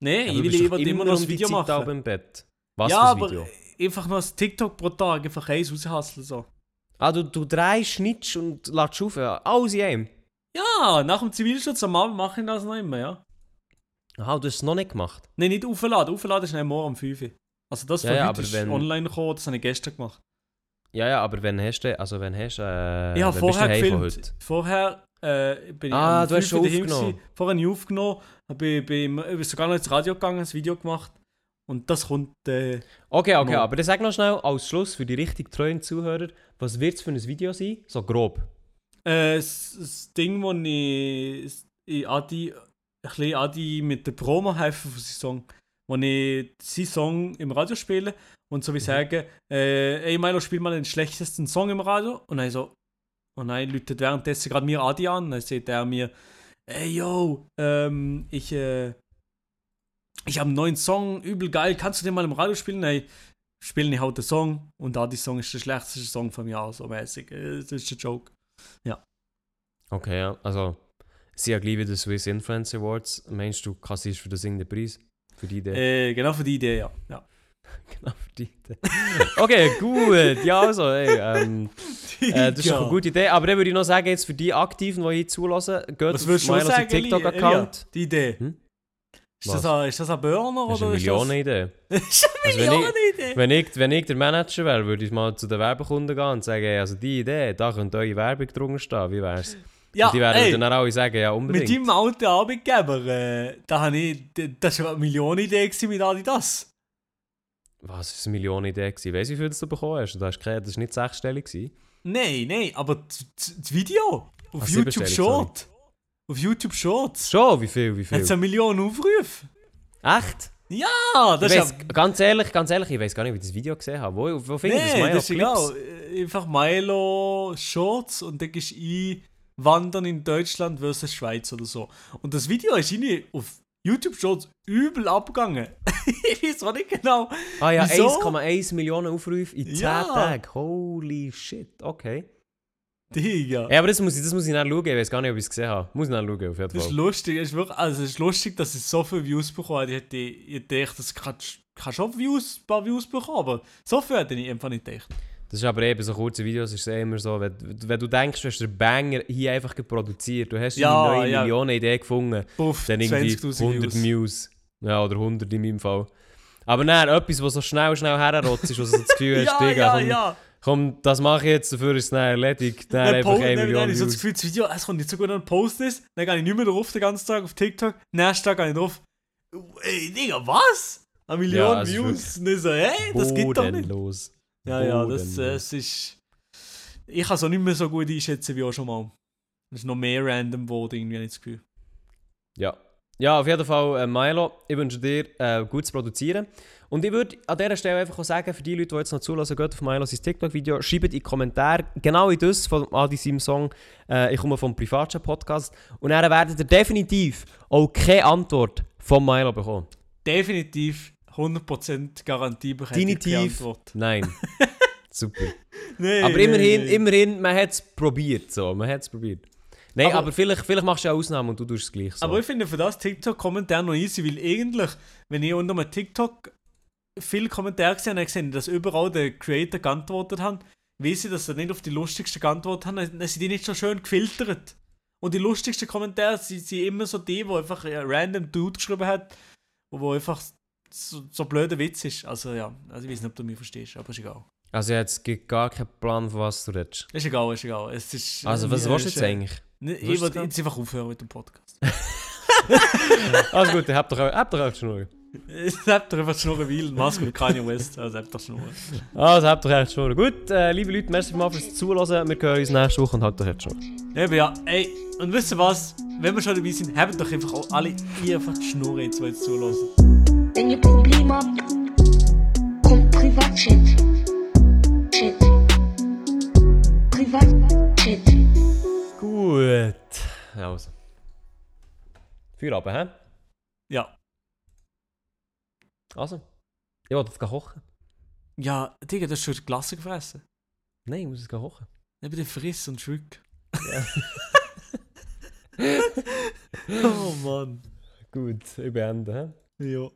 [SPEAKER 3] Nein,
[SPEAKER 2] Ja,
[SPEAKER 3] ich will will immer noch ein Video machen.
[SPEAKER 2] im Bett. Was
[SPEAKER 3] ja,
[SPEAKER 2] für ein
[SPEAKER 3] aber
[SPEAKER 2] Video?
[SPEAKER 3] einfach noch ein TikTok pro Tag, einfach eins raushasseln so.
[SPEAKER 2] Ah, du, du drehst, schnittst und lädst auf. ja. Alles in einem.
[SPEAKER 3] Ja, nach dem Zivilschutz am Abend mache ich das noch immer, ja.
[SPEAKER 2] Aha, du hast es noch nicht gemacht.
[SPEAKER 3] Nein, nicht aufladen. Aufladen ist dann morgen um 5 Uhr. Also das
[SPEAKER 2] Ja,
[SPEAKER 3] von
[SPEAKER 2] ja,
[SPEAKER 3] heute ist
[SPEAKER 2] wenn-
[SPEAKER 3] online gekommen, das habe ich gestern gemacht.
[SPEAKER 2] Ja, ja, aber wenn hast du, also wenn hast du, äh, du
[SPEAKER 3] vorher gefilmt. Vorher äh, bin ich
[SPEAKER 2] Ah,
[SPEAKER 3] um
[SPEAKER 2] du hast
[SPEAKER 3] 5 Uhr
[SPEAKER 2] schon aufgenommen.
[SPEAKER 3] Vorher habe ich aufgenommen, bin, bin, bin sogar noch ins Radio gegangen, ein Video gemacht. Und das kommt... Äh,
[SPEAKER 2] Okay, okay,
[SPEAKER 3] Mo.
[SPEAKER 2] aber dann sag noch schnell als Schluss für die richtig treuen Zuhörer, was wird es für ein Video sein? So grob.
[SPEAKER 3] äh, das, das Ding, wo ich, ich Adi, ein bisschen Adi mit der Promo helfe von seinem Song. Wo ich seinen Song im Radio spiele und so wie
[SPEAKER 2] Mhm.
[SPEAKER 3] sagen, äh, ey Milo, spiel mal den schlechtesten Song im Radio. Und dann so, und dann läutet währenddessen gerade mir Adi an. Dann sagt er mir, ey yo, ähm, ich, äh, ich habe einen neuen Song, übel geil, kannst du den mal im Radio spielen? Nein, spiele ich halt den Song und Adi-Song ist der schlechteste Song von mir, so mäßig. Äh, Das ist ein Joke.
[SPEAKER 2] Okay, ja, also, sie haben gleich wieder Swiss Influence Awards. Meinst du, kassierst für das irgendeinen Preis? Für die Idee?
[SPEAKER 3] Äh, genau für die Idee, ja. ja. *laughs*
[SPEAKER 2] Genau, für die Idee. okay, *laughs* gut. Ja, also, ey, ähm, äh, das ist doch eine gute Idee. Aber dann würde ich noch sagen, jetzt für die Aktiven, die hier zulassen, geht
[SPEAKER 3] Was sagen, Eli?
[SPEAKER 2] TikTok-Account.
[SPEAKER 3] Die Idee.
[SPEAKER 2] Hm?
[SPEAKER 3] Ist, das ein, ist das ein Burner
[SPEAKER 2] Das ist
[SPEAKER 3] oder
[SPEAKER 2] eine. Millionenidee. *laughs*
[SPEAKER 3] Das ist eine
[SPEAKER 2] Also wenn ich-
[SPEAKER 3] Millionenidee.
[SPEAKER 2] Wenn ich, wenn ich der Manager wäre, würde ich mal zu den Werbekunden gehen und sagen, ey, also die Idee, da könnte eure Werbung drunter stehen, wie wär's?
[SPEAKER 3] Ja,
[SPEAKER 2] und die werden
[SPEAKER 3] ey,
[SPEAKER 2] dann auch alle sagen, ja, unbedingt.
[SPEAKER 3] mit deinem alten Arbeitgeber, äh, da habe ich... Das war eine Millionenidee mit Adidas.
[SPEAKER 2] Was, war eine Millionenidee? gewesen? Weißt du, wie viel das du bekommen hast? Du hast keine, das war nicht sechsstellig. gewesen.
[SPEAKER 3] Nein, nein, aber das- Video auf
[SPEAKER 2] Ah,
[SPEAKER 3] YouTube Short. Auf YouTube Shorts.
[SPEAKER 2] Schon, wie viel, wie viel?
[SPEAKER 3] Es eine Million Aufrufe.
[SPEAKER 2] Echt?
[SPEAKER 3] Ja, das
[SPEAKER 2] ich
[SPEAKER 3] ist
[SPEAKER 2] weiss,
[SPEAKER 3] ja...
[SPEAKER 2] ganz ehrlich, ganz ehrlich, ich weiß gar nicht, wie ich das Video gesehen habe. Wo, wo finde ich das?
[SPEAKER 3] Nee,
[SPEAKER 2] Milo
[SPEAKER 3] das ist egal. Äh, Einfach Milo Shorts und dann gehst du ein Wandern in Deutschland versus Schweiz oder so. Und das Video ist irgendwie auf YouTube Shorts übel abgegangen. *laughs* ich weiß auch nicht genau.
[SPEAKER 2] Ah ja,
[SPEAKER 3] Wieso?
[SPEAKER 2] 1,1 Millionen Aufrufe in 10
[SPEAKER 3] Ja.
[SPEAKER 2] Tagen. Holy shit, okay.
[SPEAKER 3] Digga.
[SPEAKER 2] Ja, aber das muss ich, das muss ich nachschauen. Ich weiß gar nicht, ob ich es gesehen habe. Muss ich nachschauen, auf jeden
[SPEAKER 3] Das ist
[SPEAKER 2] Fall.
[SPEAKER 3] lustig. Es ist, wirklich, also es ist lustig, dass es so viele Views bekommen hat. Ich hätte ich gedacht, das kann, kann schon Views, ein paar Views bekommen, aber so viel hätte ich einfach nicht gedacht.
[SPEAKER 2] Das ist aber eben so kurze Videos, ist es eh immer so, wenn, wenn du denkst, du hast den Banger hier einfach produziert, du hast
[SPEAKER 3] Ja,
[SPEAKER 2] eine neue
[SPEAKER 3] ja.
[SPEAKER 2] Millionen-Idee gefunden,
[SPEAKER 3] Puff,
[SPEAKER 2] dann irgendwie
[SPEAKER 3] 20.000
[SPEAKER 2] 100
[SPEAKER 3] Views.
[SPEAKER 2] Views. Ja, oder 100 in meinem Fall. Aber nein, etwas, was so schnell, schnell herrotzt ist, wo du so das Gefühl *laughs* hast,
[SPEAKER 3] Ja,
[SPEAKER 2] Digga,
[SPEAKER 3] ja,
[SPEAKER 2] komm,
[SPEAKER 3] ja.
[SPEAKER 2] komm, das mache ich jetzt, dafür ist es dann erledigt. Dann
[SPEAKER 3] Dann,
[SPEAKER 2] einfach
[SPEAKER 3] po-
[SPEAKER 2] 1
[SPEAKER 3] dann,
[SPEAKER 2] Million
[SPEAKER 3] dann ich so das. Gefühl, das Video, es kommt nicht so gut an Post ist, dann gehe ich nicht mehr drauf den ganzen Tag auf TikTok, nächsten Tag gehe ich drauf, ey Digga, was? Eine Million
[SPEAKER 2] es
[SPEAKER 3] Views? Und ich so, hey, das geht doch nicht.
[SPEAKER 2] Bodenlos.
[SPEAKER 3] Ja, ja, das es ist... Ich kann es auch nicht mehr so gut einschätzen wie auch schon mal. Es ist noch mehr random geworden, irgendwie, habe ich das Gefühl.
[SPEAKER 2] Ja. Ja, auf jeden Fall, äh, Milo, ich wünsche dir äh, gutes Produzieren. Und ich würde an dieser Stelle einfach auch sagen, für die Leute, die jetzt noch zulassen, geht auf Milo sein TikTok-Video, schreibt in die Kommentare genau in das von Adi seinem Song äh, «Ich komme vom Privatchat-Podcast» und dann werdet ihr definitiv auch keine Antwort von Milo bekommen.
[SPEAKER 3] Definitiv 100% Garantie bekommen.
[SPEAKER 2] Definitiv. Nein. *laughs* Super.
[SPEAKER 3] Nee,
[SPEAKER 2] Aber
[SPEAKER 3] nee,
[SPEAKER 2] immerhin,
[SPEAKER 3] nee.
[SPEAKER 2] immerhin, man hat es probiert. So. Man hat es probiert. Nein, aber,
[SPEAKER 3] Aber-
[SPEAKER 2] vielleicht, vielleicht machst du eine Ausnahme und du tust es gleich so.
[SPEAKER 3] Aber ich finde für das TikTok-Kommentar noch easy, weil eigentlich, wenn ich unter einem TikTok viele Kommentare gesehen habe, gesehen, dass überall der Creator geantwortet haben, weiß ich, dass sie nicht auf die lustigsten geantwortet haben, dann sind die nicht so schön gefiltert. Und die lustigsten Kommentare sind, sind immer so die, wo einfach ein random Dude geschrieben hat, wo einfach so, so blöder Witz ist. Also ja, also ich weiß nicht, ob du mich verstehst, aber ist egal.
[SPEAKER 2] also jetzt gibt gar keinen Plan, von was du redest.
[SPEAKER 3] Ist egal, ist egal. Es ist,
[SPEAKER 2] Also was willst du jetzt eigentlich?
[SPEAKER 3] Ne, ich
[SPEAKER 2] das?
[SPEAKER 3] jetzt einfach aufhören mit dem Podcast. *laughs*
[SPEAKER 2] Also gut, habt doch, habt doch echt Schnurren. *laughs*
[SPEAKER 3] Ich hab doch einfach schnurren, weil Mask und Kanye West, also hab doch schnurren.
[SPEAKER 2] Also habt doch echt Schnurren. Gut, äh, liebe Leute, merci mal fürs Zuhören. Wir hören uns nächste Woche und habt doch echt Schnurren.
[SPEAKER 3] Eben ja, ey, und wisst ihr was? Wenn wir schon dabei sind, habt doch einfach auch alle einfach die Schnurren jetzt, weil ihr zulassen.
[SPEAKER 1] Wenn ihr Probleme habt, kommt Privatchat. Chat. Privatchat.
[SPEAKER 2] Gut. Also. Feierabend, hä?
[SPEAKER 3] Ja.
[SPEAKER 2] Also. Ich wollte jetzt kochen.
[SPEAKER 3] Ja, Digga, du hast schon die Klasse gefressen.
[SPEAKER 2] Nein, ich muss es kochen.
[SPEAKER 3] Neben dir friss und schwick.
[SPEAKER 2] Ja. *laughs*
[SPEAKER 3] oh Mann.
[SPEAKER 2] Gut, ich beende, hä?
[SPEAKER 3] Ja.